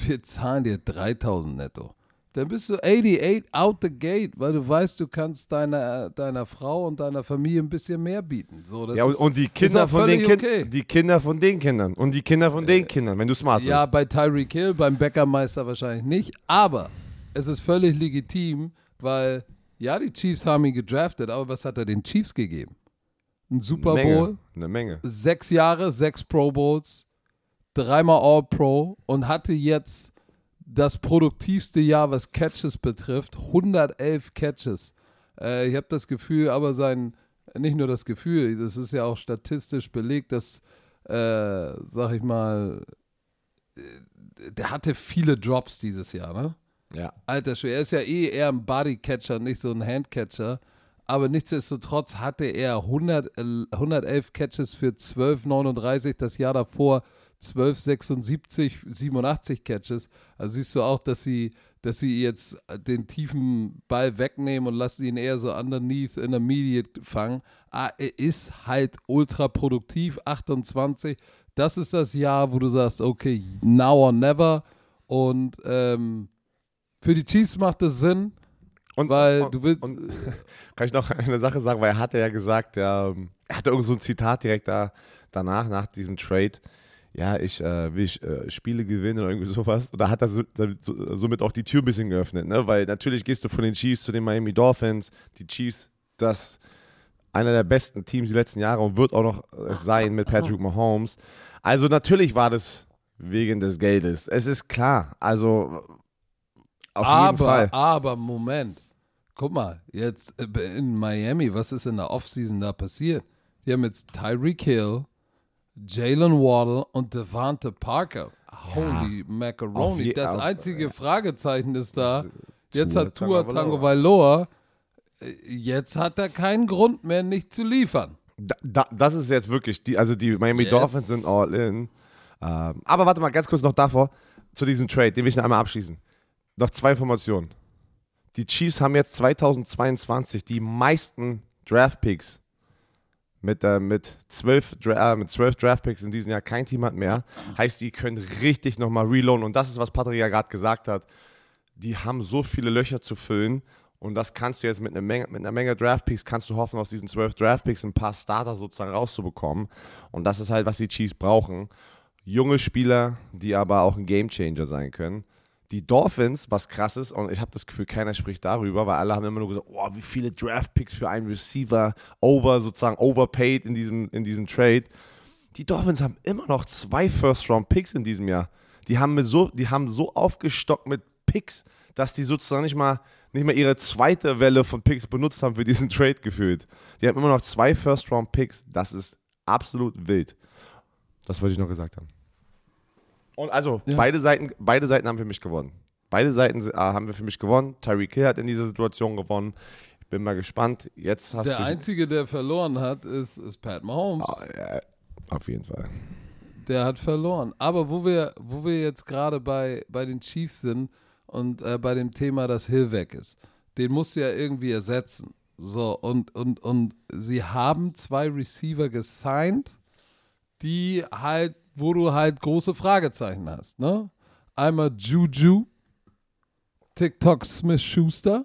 wir zahlen dir 3000 netto. Dann bist du 88 out the gate, weil du weißt, du kannst deiner, deiner Frau und deiner Familie ein bisschen mehr bieten. So, das Ja, und, ist, und die Kinder von den Kindern, okay. die Kinder von den Kindern und die Kinder von den Kindern, wenn du smart Ja, bist. bei Tyreek Hill, beim Bäckermeister wahrscheinlich nicht. Aber es ist völlig legitim, weil ja, die Chiefs haben ihn gedraftet, aber was hat er den Chiefs gegeben? Ein Super Menge, Bowl, Eine Menge. sechs Jahre, sechs Pro Bowls, dreimal All-Pro und hatte jetzt das produktivste Jahr, was Catches betrifft, 111 Catches. Äh, ich habe das Gefühl, aber sein, nicht nur das Gefühl, das ist ja auch statistisch belegt, dass, äh, sag ich mal, äh, der hatte viele Drops dieses Jahr, ne? Ja. Alter Schwede, er ist ja eh eher ein Bodycatcher, nicht so ein Handcatcher. Aber nichtsdestotrotz hatte er 100, äh, 111 Catches für 12,39. Das Jahr davor 12,76, 87 Catches. Also siehst du auch, dass sie, dass sie jetzt den tiefen Ball wegnehmen und lassen ihn eher so underneath intermediate fangen. Ah, er ist halt ultra produktiv, 28. Das ist das Jahr, wo du sagst, okay, now or never. Und ähm, für die Chiefs macht es Sinn, Und, weil und, du willst. und- Kann ich noch eine Sache sagen, weil er hatte ja gesagt, ja, ähm, er hatte irgend so ein Zitat direkt da, danach, nach diesem Trade. Ja, ich äh, will äh, Spiele gewinnen oder irgendwie sowas. Und da hat er so, so, somit auch die Tür ein bisschen geöffnet, ne? Weil natürlich gehst du von den Chiefs zu den Miami Dolphins. Die Chiefs, das einer der besten Teams die letzten Jahre und wird auch noch es sein mit Patrick Mahomes. Also natürlich war das wegen des Geldes. Es ist klar. Also auf jeden aber, Fall. aber, Moment. Guck mal, jetzt äh, in Miami, was ist in der Offseason da passiert? Die haben jetzt Tyreek Hill, Jalen Waddle und Devante Parker. Holy Auf Macaroni. je- Das auf- einzige Fragezeichen ist da. Das- Jetzt Tua hat Tua. Tango Vailoa. Jetzt hat er keinen Grund mehr, nicht zu liefern. Da, da, das ist jetzt wirklich, die, also die Miami Jetzt. Dolphins sind all in. Ähm, aber warte mal, ganz kurz noch davor, zu diesem Trade, den will ich noch einmal abschließen. Noch zwei Informationen. Die Chiefs haben jetzt 2022 die meisten Draft-Picks. Mit, äh, mit, zwölf, äh, mit zwölf Draft-Picks in diesem Jahr. Kein Team hat mehr. Heißt, die können richtig nochmal reloaden. Und das ist, was Patrick ja gerade gesagt hat. Die haben so viele Löcher zu füllen. Und das kannst du jetzt mit einer Menge, mit einer Menge Draftpicks, kannst du hoffen, aus diesen zwölf Draftpicks ein paar Starter sozusagen rauszubekommen. Und das ist halt, was die Chiefs brauchen. Junge Spieler, die aber auch ein Gamechanger sein können. Die Dolphins, was krass ist, und ich habe das Gefühl, keiner spricht darüber, weil alle haben immer nur gesagt, oh, wie viele Draftpicks für einen Receiver, over, sozusagen overpaid in diesem, in diesem Trade. Die Dolphins haben immer noch zwei First-Round-Picks in diesem Jahr. Die haben, mit so, die haben so aufgestockt mit Picks, dass die sozusagen nicht mal, nicht mal ihre zweite Welle von Picks benutzt haben für diesen Trade gefühlt. Die haben immer noch zwei First-Round-Picks. Das ist absolut wild. Das wollte ich noch gesagt haben. Und also, Ja. beide, Seiten, beide Seiten haben für mich gewonnen. Beide Seiten äh, haben wir für mich gewonnen. Tyreek Hill hat in dieser Situation gewonnen. Ich bin mal gespannt. Jetzt hast Der du. Einzige, der verloren hat, ist, ist Pat Mahomes. Ah, ja, auf jeden Fall. Der hat verloren. Aber wo wir, wo wir jetzt gerade bei, bei den Chiefs sind und äh, bei dem Thema, dass Hill weg ist, den musst du ja irgendwie ersetzen. So, und, und, und sie haben zwei Receiver gesigned, die halt, wo du halt große Fragezeichen hast, ne? Einmal Juju, TikTok Smith Schuster,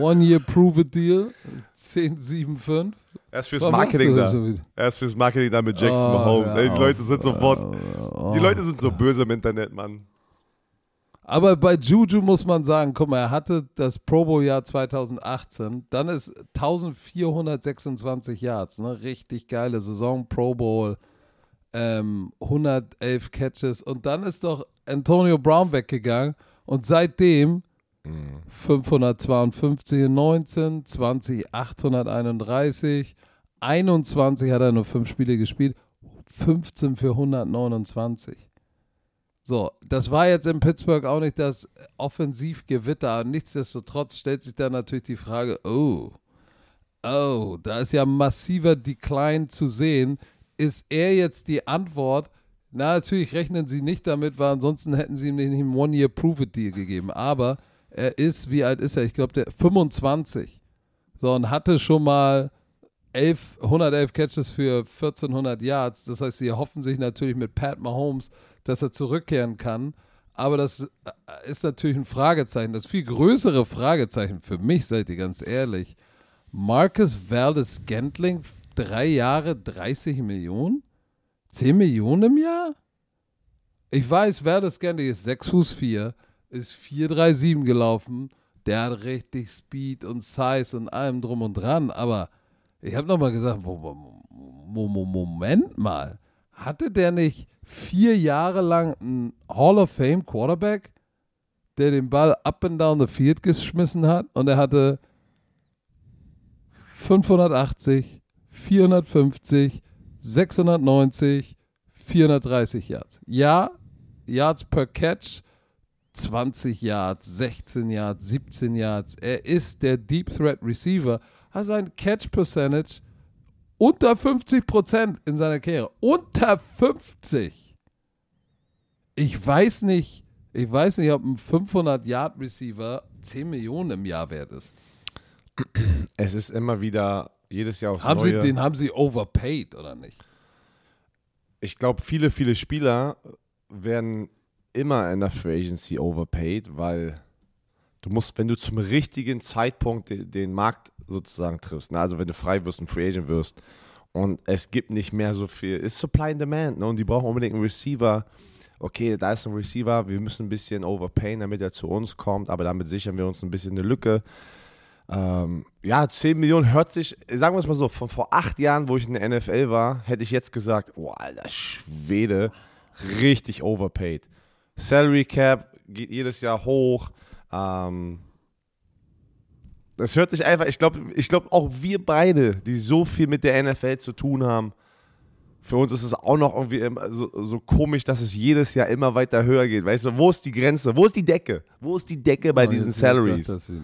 One Year Prove It Deal, 1075. Er ist fürs machst Marketing da. Er ist fürs Marketing da mit Jackson Oh, Mahomes. hör Ey, die. Leute sind sofort. Oh, Die Leute sind so böse im Internet, Mann. Aber bei Juju muss man sagen, guck mal, er hatte das Pro Bowl Jahr 2018, dann ist 1426 Yards, ne? Richtig geile Saison, Pro Bowl, ähm, 111 Catches und dann ist doch Antonio Brown weggegangen und seitdem 552 in 19, 20 831, 21 hat er nur fünf Spiele gespielt, 15 für 129. So, das war jetzt in Pittsburgh auch nicht das Offensivgewitter. Nichtsdestotrotz stellt sich da natürlich die Frage, oh, oh, da ist ja massiver Decline zu sehen. Ist er jetzt die Antwort? Na, natürlich rechnen sie nicht damit, weil ansonsten hätten sie ihm nicht einen One-Year-Prove-It-Deal gegeben. Aber er ist, wie alt ist er? Ich glaube, der 25. So, und hatte schon mal 11, 111 Catches für 1400 Yards. Das heißt, sie hoffen sich natürlich mit Pat Mahomes, dass er zurückkehren kann. Aber das äh, ist natürlich ein Fragezeichen. Das viel größere Fragezeichen für mich, seid ihr ganz ehrlich. Marcus Valdez Gentling, drei Jahre, 30 Millionen? 10 Millionen im Jahr? Ich weiß, Valdez Gentling ist 6 Fuß 4, ist 4,37 gelaufen. Der hat richtig Speed und Size und allem drum und dran. Aber ich habe nochmal gesagt, Moment mal. Hatte der nicht vier Jahre lang einen Hall of Fame Quarterback, der den Ball up and down the field geschmissen hat und er hatte 580, 450, 690, 430 Yards. Ja, Yards per Catch, 20 Yards, 16 Yards, 17 Yards. Er ist der Deep Threat Receiver, hat sein Catch Percentage unter 50 Prozent in seiner Karriere. Unter 50. Ich weiß nicht, ich weiß nicht, ob ein 500 Yard Receiver 10 Millionen im Jahr wert ist. Es ist immer wieder jedes Jahr aufs Haben Neue. sie, den haben sie overpaid oder nicht? ich glaube, viele, viele Spieler werden immer in der Free Agency overpaid, weil du musst, wenn du zum richtigen Zeitpunkt den, den Markt sozusagen triffst, ne? also wenn du frei wirst und Free Agent wirst und es gibt nicht mehr so viel, ist Supply and Demand ne? und die brauchen unbedingt einen Receiver. Okay, da ist ein Receiver, wir müssen ein bisschen overpayen, damit er zu uns kommt, aber damit sichern wir uns ein bisschen eine Lücke. Ähm, ja, 10 Millionen hört sich, sagen wir es mal so, von vor acht Jahren, wo ich in der NFL war, hätte ich jetzt gesagt, oh, alter Schwede, richtig overpaid. Salary Cap geht jedes Jahr hoch. Ähm, das hört sich einfach, ich glaube, ich glaub auch wir beide, die so viel mit der NFL zu tun haben, für uns ist es auch noch irgendwie immer so, so komisch, dass es jedes Jahr immer weiter höher geht. Weißt du, wo ist die Grenze? Wo ist die Decke? Wo ist die Decke bei Oh, diesen jetzt- jetzt Salaries? wieder.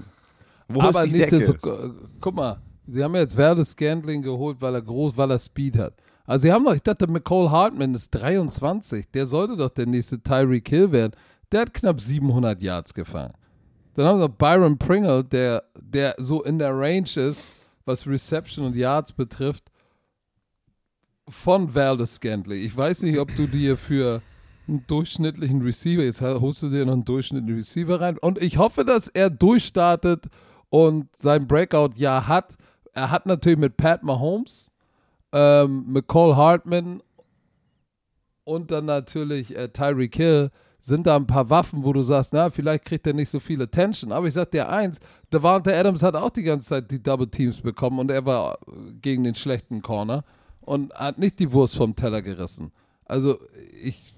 Wo Aber ist die Decke? nichtsdestotrotz, guck mal, sie haben jetzt Verde Scantling geholt, weil er groß, weil er Speed hat. Also sie haben doch, ich dachte, McCall Hartman ist 23, der sollte doch der nächste Tyreek Hill werden. Der hat knapp 700 Yards gefangen. Dann haben sie noch Byron Pringle, der, der so in der Range ist, was Reception und Yards betrifft, von Valdez Scantling. Ich weiß nicht, ob du dir für einen durchschnittlichen Receiver, jetzt holst du dir noch einen durchschnittlichen Receiver rein. Und ich hoffe, dass er durchstartet und sein Breakout-Jahr hat. Er hat natürlich mit Pat Mahomes, ähm, mit Cole Hartman und dann natürlich äh, Tyreek Hill sind da ein paar Waffen, wo du sagst, na, vielleicht kriegt er nicht so viel Attention. Aber ich sag dir eins, Devante Adams hat auch die ganze Zeit die Double Teams bekommen und er war äh, gegen den schlechten Corner und hat nicht die Wurst vom Teller gerissen. Also ich,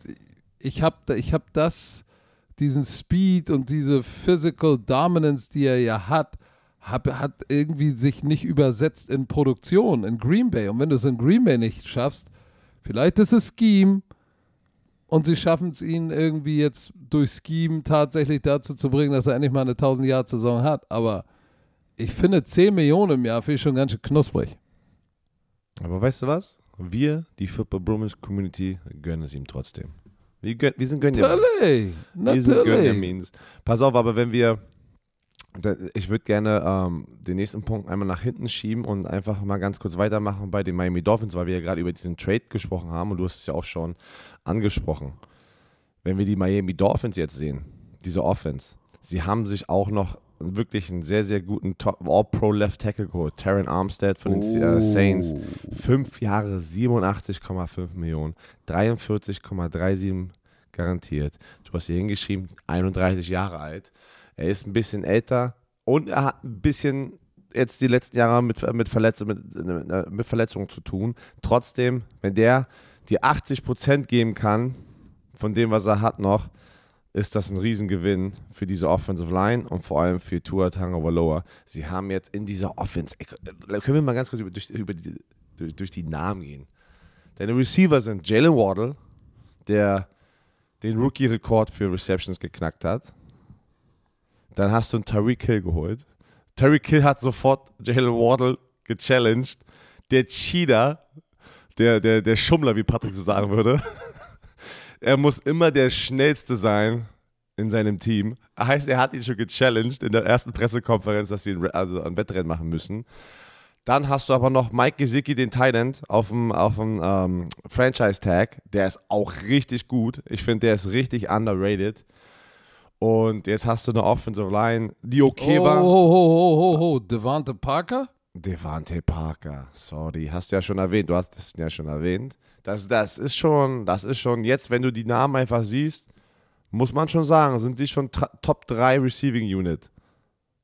ich habe ich hab das, diesen Speed und diese Physical Dominance, die er ja hat, hab, hat irgendwie sich nicht übersetzt in Produktion in Green Bay. Und wenn du es in Green Bay nicht schaffst, vielleicht ist es Scheme und sie schaffen es ihn irgendwie jetzt durch Scheme tatsächlich dazu zu bringen, dass er endlich mal eine 1000 Jahr Saison hat. Aber ich finde 10 Millionen im Jahr finde ich schon ganz schön knusprig. Aber weißt du was? Wir, die Football Bromance Community, gönnen es ihm trotzdem. Wir, gönn, wir sind Gönjamin. Natürlich, Wir sind. Gönjamins. Pass auf, aber wenn wir, ich würde gerne ähm, den nächsten Punkt einmal nach hinten schieben und einfach mal ganz kurz weitermachen bei den Miami Dolphins, weil wir ja gerade über diesen Trade gesprochen haben und du hast es ja auch schon angesprochen. Wenn wir die Miami Dolphins jetzt sehen, diese Offense, sie haben sich auch noch wirklich einen sehr, sehr guten Top- All-Pro Left Tackle geholt. Terran Armstead von den äh, Saints. Fünf Jahre 87,5 Millionen, 43,37 garantiert. Du hast hier hingeschrieben, 31 Jahre alt. Er ist ein bisschen älter und er hat ein bisschen jetzt die letzten Jahre mit, mit, Verletz mit, mit Verletzungen zu tun. Trotzdem, wenn der die 80% geben kann von dem, was er hat noch, ist das ein Riesengewinn für diese Offensive Line und vor allem für Tua Tagovailoa. Sie haben jetzt in dieser Offense, können wir mal ganz kurz über, durch, über die, durch, durch die Namen gehen. Deine Receiver sind Jalen Waddle, der den Rookie-Rekord für Receptions geknackt hat. Dann hast du einen Tyreek Hill geholt. Tyreek Hill hat sofort Jalen Waddle gechallenged. Der Cheater, der, der, der Schummler, wie Patrick so sagen würde, *laughs* er muss immer der Schnellste sein in seinem Team. Heißt, er hat ihn schon gechallenged in der ersten Pressekonferenz, dass sie also ein Wettrennen machen müssen. Dann hast du aber noch Mike Gesicki, den Thailand, auf dem, auf dem ähm, Franchise-Tag. Der ist auch richtig gut. Ich finde, der ist richtig underrated. Und jetzt hast du eine Offensive Line, die okay oh, war. Oh, oh, oh, oh, oh, Devante Parker? Devante Parker, sorry, hast du ja schon erwähnt, du hast es ja schon erwähnt. Das, das ist schon, das ist schon, jetzt, wenn du die Namen einfach siehst, muss man schon sagen, sind die schon Top 3 Receiving Unit.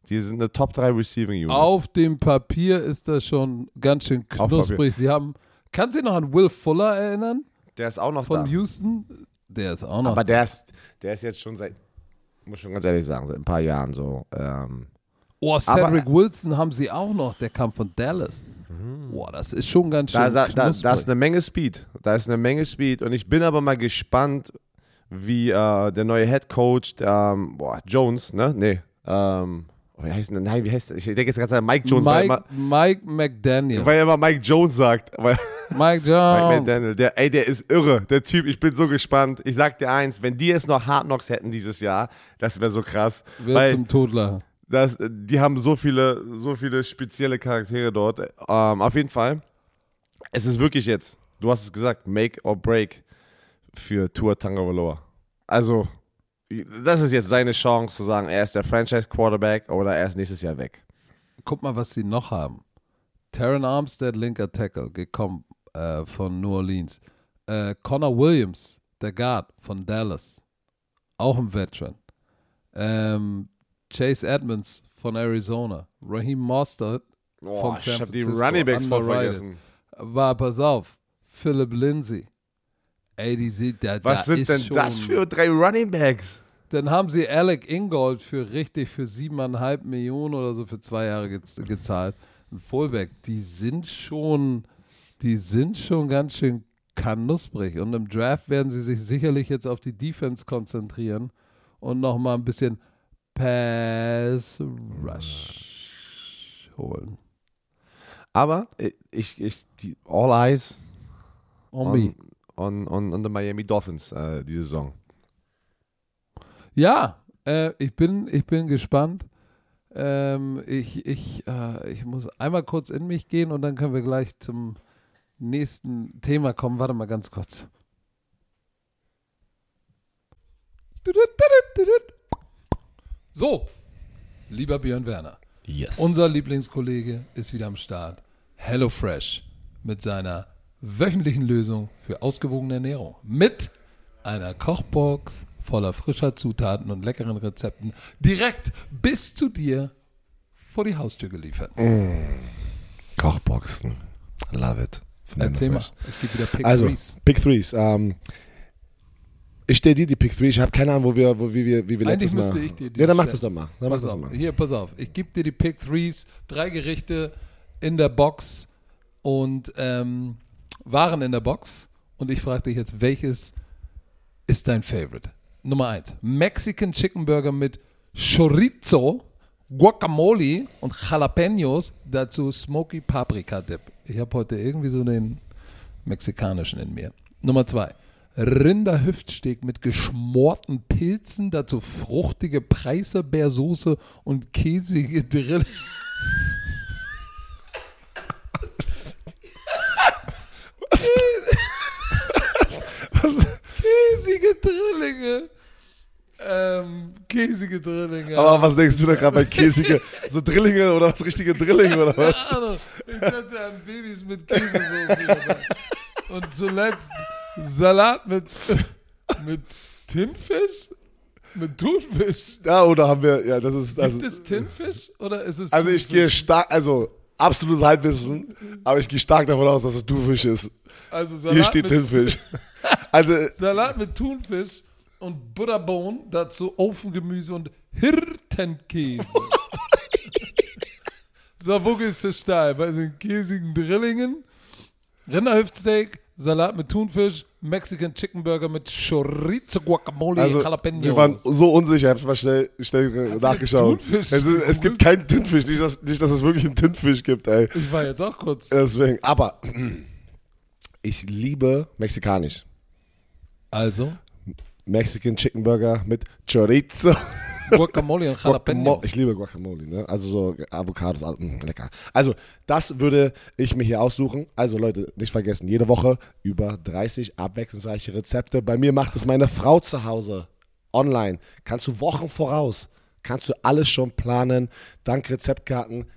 Die sind eine Top 3 Receiving Unit. Auf dem Papier ist das schon ganz schön knusprig. Sie haben, kannst du dich noch an Will Fuller erinnern? Der ist auch noch Von da. Houston? Der ist auch noch Aber da. der ist, der ist jetzt schon seit, muss schon ganz ehrlich sagen, seit ein paar Jahren so. Ähm, Oh, Cedric Wilson haben sie auch noch. Der kam von Dallas. Boah, das ist schon ganz schön da, da, da, ist eine Menge Speed. Da ist eine Menge Speed. Und ich bin aber mal gespannt, wie äh, der neue Head Coach, ähm, boah, Jones, ne? Nee. Ähm, oh, wie heißt denn, nein, wie heißt der? Ich denke jetzt gerade Mike Jones, Mike, immer, Mike McDaniel. weil er immer Mike Jones sagt. *laughs* Weil, Mike Mike Jones. McDaniel, der, ey, der ist irre, der Typ. Ich bin so gespannt. Ich sag dir eins, wenn die jetzt noch Hard Knocks hätten dieses Jahr, das wäre so krass. Wird weil zum Todler. Das, die haben so viele, so viele spezielle Charaktere dort. Ähm, auf jeden Fall, es ist wirklich jetzt, du hast es gesagt, Make or Break für Tour Tagovailoa. Also, das ist jetzt seine Chance zu sagen, er ist der Franchise Quarterback oder er ist nächstes Jahr weg. Guck mal, was sie noch haben. Taron Armstead, linker Tackle, gekommen äh, von New Orleans. Äh, Connor Williams, der Guard von Dallas, auch ein Veteran. Ähm, Chase Edmonds von Arizona. Raheem Mostert von San ich hab die Francisco, Running Backs voll underrated. vergessen. War, pass auf, Philip Lindsay. Ey, die sind da, Was da sind denn schon, das für drei Running Backs? Dann haben sie Alec Ingold für richtig für siebeneinhalb Millionen oder so für zwei Jahre gez gezahlt. Ein Fullback, die sind schon, die sind schon ganz schön knusprig. Und im Draft werden sie sich sicherlich jetzt auf die Defense konzentrieren und nochmal ein bisschen Pass Rush holen. Aber ich, ich, die All Eyes On me. on, on, on, on the Miami Dolphins äh, die Saison. Ja, äh, ich, bin, ich bin gespannt. Ähm, ich, ich, äh, ich muss einmal kurz in mich gehen und dann können wir gleich zum nächsten Thema kommen. Warte mal ganz kurz. So, lieber Björn Werner, Yes. unser Lieblingskollege ist wieder am Start. HelloFresh mit seiner wöchentlichen Lösung für ausgewogene Ernährung. Mit einer Kochbox voller frischer Zutaten und leckeren Rezepten direkt bis zu dir vor die Haustür geliefert. Kochboxen. Love it. Erzähl mal, es gibt wieder Pick Also, Threes. Pick Threes. Ähm, ich stelle dir die Pick Threes. Ich habe keine Ahnung, wo wir, wo, wie wir, wie wir Eigentlich letztes Mal. müsste ich dir die Ja, dann mach das doch mal. Dann mach Pass das auf, mal. hier, pass auf. Ich gebe dir die Pick Threes, drei Gerichte in der Box und ähm, Waren in der Box. Und ich frage dich jetzt, welches ist dein Favorite? Nummer eins: Mexican Chicken Burger mit Chorizo, Guacamole und Jalapenos. Dazu Smoky Paprika Dip. Ich habe heute irgendwie so den mexikanischen in mir. Nummer zwei. Rinderhüftsteak mit geschmorten Pilzen, dazu fruchtige Preiselbeersoße und käsige Drill. *laughs* Käsige Drillinge. Ähm, käsige Drillinge. Aber was denkst du da gerade bei käsige, so Drillinge oder was, richtige Drillinge oder was? Keine Ahnung. Ich dachte an Babys mit Käsesoße. *laughs* Und zuletzt Salat mit, *laughs* mit Tinfisch? Mit Thunfisch? Ja, oder haben wir, ja, das ist, also, Gibt es Tinfisch oder ist es also ich gehe stark, also absolutes Halbwissen, aber ich gehe stark davon aus, dass es Thunfisch ist. also Salat Hier steht mit, Tinfisch. *laughs* Also, Salat mit Thunfisch und Butterbohnen, dazu Ofengemüse und Hirtenkäse. *laughs* so, wo gehst du steil? Bei den käsigen Drillingen, Rinderhüftsteak, Salat mit Thunfisch, Mexican Chicken Burger mit Chorizo, Guacamole, also Jalapenos. wir waren so unsicher, ich habe mal schnell, schnell du nachgeschaut. Thunfisch Es, ist, es gibt keinen Tinfisch, nicht dass, nicht, dass es wirklich einen Tinfisch gibt, ey. ich war jetzt auch kurz. Deswegen, aber *clears throat* ich liebe mexikanisch. Also, Mexican Chicken Burger mit Chorizo. *laughs* Guacamole und. Jalapenos. Ich liebe Guacamole, ne? Also so Avocados, all- mh, lecker. Also, das würde ich mir hier aussuchen. Also Leute, nicht vergessen, jede Woche über 30 abwechslungsreiche Rezepte. Bei mir macht es meine Frau zu Hause. Online. Kannst du Wochen voraus. Kannst du alles schon planen. Dank Rezeptkarten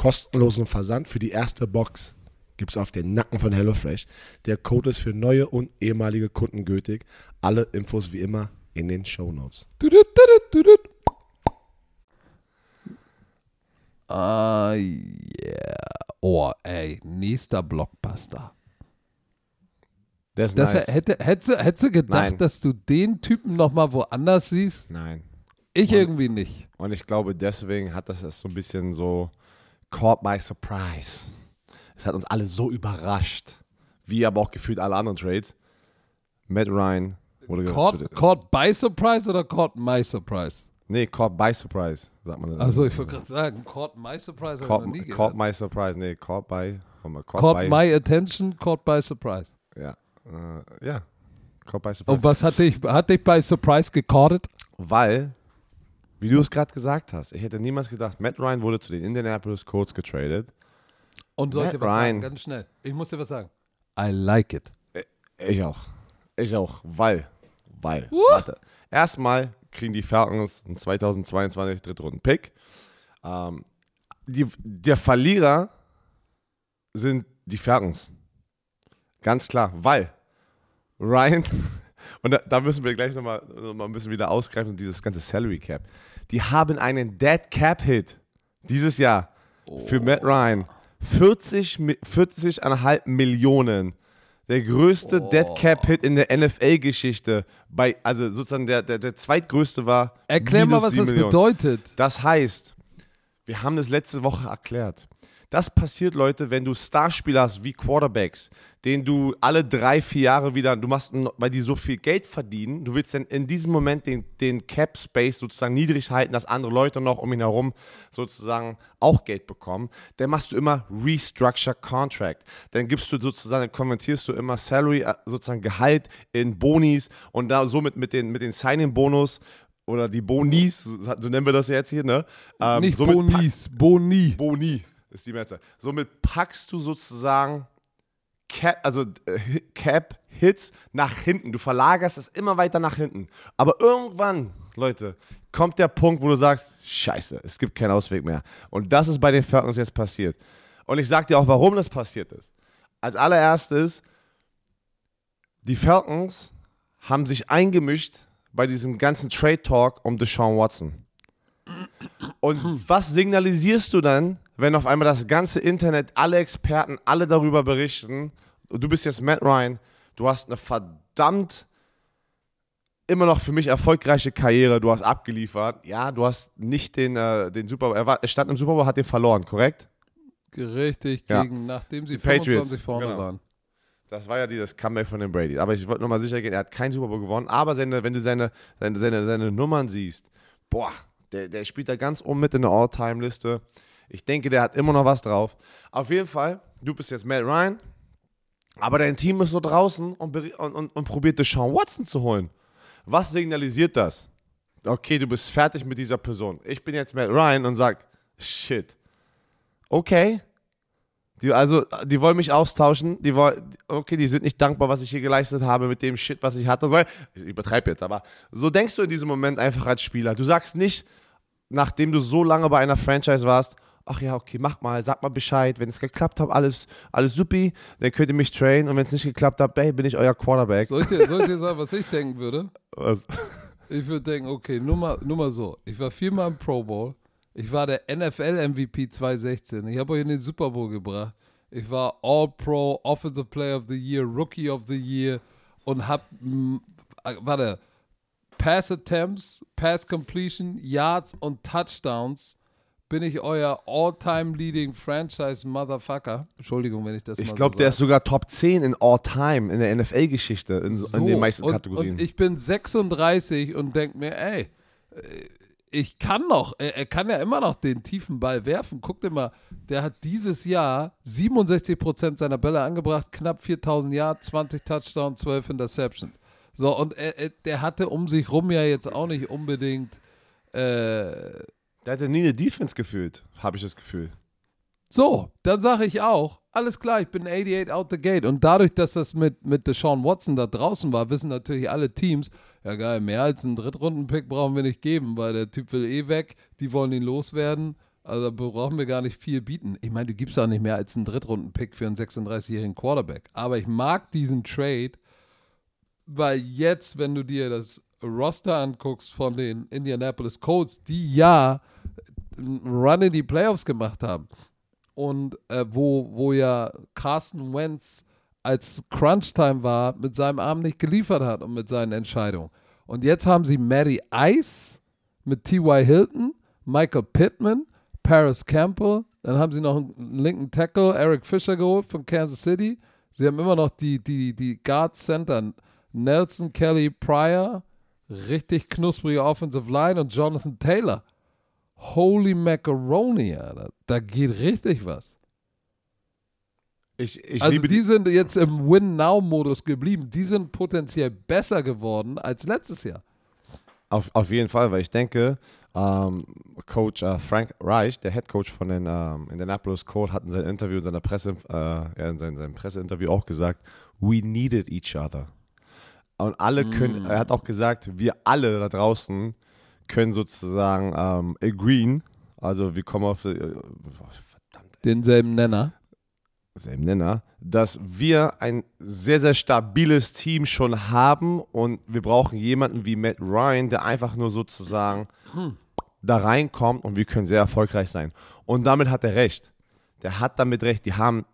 Kostenlosen Versand für die erste Box gibt es auf den Nacken von HelloFresh. Der Code ist für neue und ehemalige Kunden gültig. Alle Infos wie immer in den tudut, tudut. Ah, yeah. Oh, ey, nächster Blockbuster. Das Das nice. hätte, hättest, du- hättest du gedacht, Nein. dass du den Typen nochmal woanders siehst? Nein. Ich Und- irgendwie nicht. Und ich glaube, deswegen hat das das so ein bisschen so caught by surprise. Es hat uns alle so überrascht. Wie aber auch gefühlt alle anderen Trades. Matt Ryan wurde Caught, caught by surprise oder caught my surprise? Nee, caught by surprise, sagt man. Also ich wollte gerade sagen, caught my surprise ich caught, noch nie caught gehört. my surprise. Nee, caught by. mal, Caught, Caught by my attention, caught by surprise. Ja. Äh, ja. Caught by surprise. Und was hat dich, hat dich bei Surprise gecaughtet? Weil, wie du es gerade gesagt hast, ich hätte niemals gedacht, Matt Ryan wurde zu den Indianapolis Colts getradet. Und soll ich Matt dir was sagen? Ryan. Ganz schnell. Ich muss dir was sagen. I like it. Ich auch. Ich auch. Weil. Weil. Warte. Erstmal kriegen die Falcons einen 2022 Drittrunden-Pick. Ähm, die, der Verlierer sind die Falcons. Ganz klar. Weil Ryan, und da, da müssen wir gleich nochmal noch mal ein bisschen wieder ausgreifen, dieses ganze Salary Cap. Die haben einen Dead Cap Hit dieses Jahr für Matt Ryan. 40, Mi- 40,5 Millionen. Der größte Dead Cap Hit in der NFL-Geschichte. Bei, also sozusagen der, der, der zweitgrößte war. Erklär mal, was das Millionen. bedeutet. Das heißt, wir haben das letzte Woche erklärt. Das passiert, Leute, wenn du Starspieler hast wie Quarterbacks, denen du alle drei, vier Jahre wieder, du machst, weil die so viel Geld verdienen, du willst dann in diesem Moment den, den Cap Space sozusagen niedrig halten, dass andere Leute noch um ihn herum sozusagen auch Geld bekommen, dann machst du immer Restructure Contract. Dann gibst du sozusagen, dann konvertierst du immer Salary, äh, sozusagen Gehalt in Bonis und da somit mit den, mit den Signing-Bonus oder die Bonis, so nennen wir das jetzt hier, ne? Ähm, Nicht Bonis, Boni. Boni ist die Mehrzahl. Somit packst du sozusagen Cap, also äh, Cap Hits nach hinten. Du verlagerst es immer weiter nach hinten. Aber irgendwann, Leute, kommt der Punkt, wo du sagst, scheiße, es gibt keinen Ausweg mehr. Und das ist bei den Falcons jetzt passiert. Und ich sag dir auch, warum das passiert ist. Als allererstes, die Falcons haben sich eingemischt bei diesem ganzen Trade Talk um Deshaun Watson. Und was signalisierst du dann, wenn auf einmal das ganze Internet, alle Experten, alle darüber berichten? Du bist jetzt Matt Ryan, du hast eine verdammt immer noch für mich erfolgreiche Karriere, du hast abgeliefert. Ja, du hast nicht den, äh, den Super Bowl, er, war, er stand im Super Bowl, hat den verloren, korrekt? Richtig, Ja. gegen, nachdem sie Die Patriots, 25 vorne genau. waren. Das war ja dieses Comeback von den Brady. Aber ich wollte nochmal sicher gehen, er hat keinen Super Bowl gewonnen. Aber seine, wenn du seine, seine, seine, seine Nummern siehst, boah, der, der spielt da ganz oben mit in der All-Time-Liste. Ich denke, der hat immer noch was drauf. Auf jeden Fall, du bist jetzt Matt Ryan, aber dein Team ist so draußen und, und, und, und probiert Deshaun Watson zu holen. Was signalisiert das? okay, du bist fertig mit dieser Person. Ich bin jetzt Matt Ryan und sag, shit, okay. Die, also, die wollen mich austauschen. Die wollen, okay, die sind nicht dankbar, was ich hier geleistet habe mit dem Shit, was ich hatte. So, ich übertreibe jetzt, aber so denkst du in diesem Moment einfach als Spieler. Du sagst nicht, nachdem du so lange bei einer Franchise warst, ach ja, okay, mach mal, sag mal Bescheid. Wenn es geklappt hat, alles, alles supi, dann könnt ihr mich trainen. Und wenn es nicht geklappt hat, hey, bin ich euer Quarterback. Soll ich, dir, soll ich dir sagen, was ich denken würde? Was? Ich würde denken, okay, nur mal, nur mal so. Ich war viermal im Pro Bowl. Ich war der NFL-MVP 2016. Ich habe euch in den Super Bowl gebracht. Ich war All-Pro, Offensive Player of the Year, Rookie of the Year und hab, mh, äh, warte, Pass Attempts, Pass Completion, Yards und Touchdowns bin ich euer All-Time Leading Franchise Motherfucker. Entschuldigung, wenn ich das Ich glaube, so der ist sogar Top 10 in All-Time in der NFL-Geschichte, in, in den meisten und, Kategorien. Und ich bin 36 und denke mir, ey, äh, ich kann noch, er, er kann ja immer noch den tiefen Ball werfen. Guck dir mal, der hat dieses Jahr 67% seiner Bälle angebracht, knapp 4000 Yards, 20 Touchdowns, 12 Interceptions. So, und er, er, der hatte um sich rum ja jetzt auch nicht unbedingt äh, der hatte nie eine Defense gefühlt, habe ich das Gefühl. So, dann sage ich auch, alles klar, ich bin 88 out the gate. Und dadurch, dass das mit, mit Deshaun Watson da draußen war, wissen natürlich alle Teams, ja geil, mehr als einen Drittrunden-Pick brauchen wir nicht geben, weil der Typ will eh weg, die wollen ihn loswerden. Also brauchen wir gar nicht viel bieten. Ich meine, du gibst auch nicht mehr als einen Drittrunden-Pick für einen 36-jährigen Quarterback. Aber ich mag diesen Trade, weil jetzt, wenn du dir das Roster anguckst von den Indianapolis Colts, die ja einen Run in die Playoffs gemacht haben und äh, wo, wo ja Carson Wentz als Crunch-Time war, mit seinem Arm nicht geliefert hat und mit seinen Entscheidungen. Und jetzt haben sie Matty Ice mit T.Y. Hilton, Michael Pittman, Paris Campbell, dann haben sie noch einen linken Tackle, Eric Fisher geholt von Kansas City. Sie haben immer noch die, die, die Guard Center, Nelson Kelly Pryor, richtig knusprige Offensive Line und Jonathan Taylor. Holy Macaroni, Alter. Da geht richtig was. Ich, ich also liebe die sind jetzt im Win-Now-Modus geblieben. Die sind potenziell besser geworden als letztes Jahr. Auf, auf jeden Fall, weil ich denke, ähm, Coach äh, Frank Reich, der Head Coach von den ähm, Indianapolis Colts, hat in seinem Interview, in seiner Presse, äh, in seinem, seinem Presseinterview auch gesagt, we needed each other. Und alle können, er hat auch gesagt, wir alle da draußen können sozusagen ähm, agreeen, also wir kommen auf, äh, verdammt, Denselben Nenner. selben Nenner, dass wir ein sehr, sehr stabiles Team schon haben und wir brauchen jemanden wie Matt Ryan, der einfach nur sozusagen da reinkommt und wir können sehr erfolgreich sein. Und damit hat er recht. Der hat damit recht. Die haben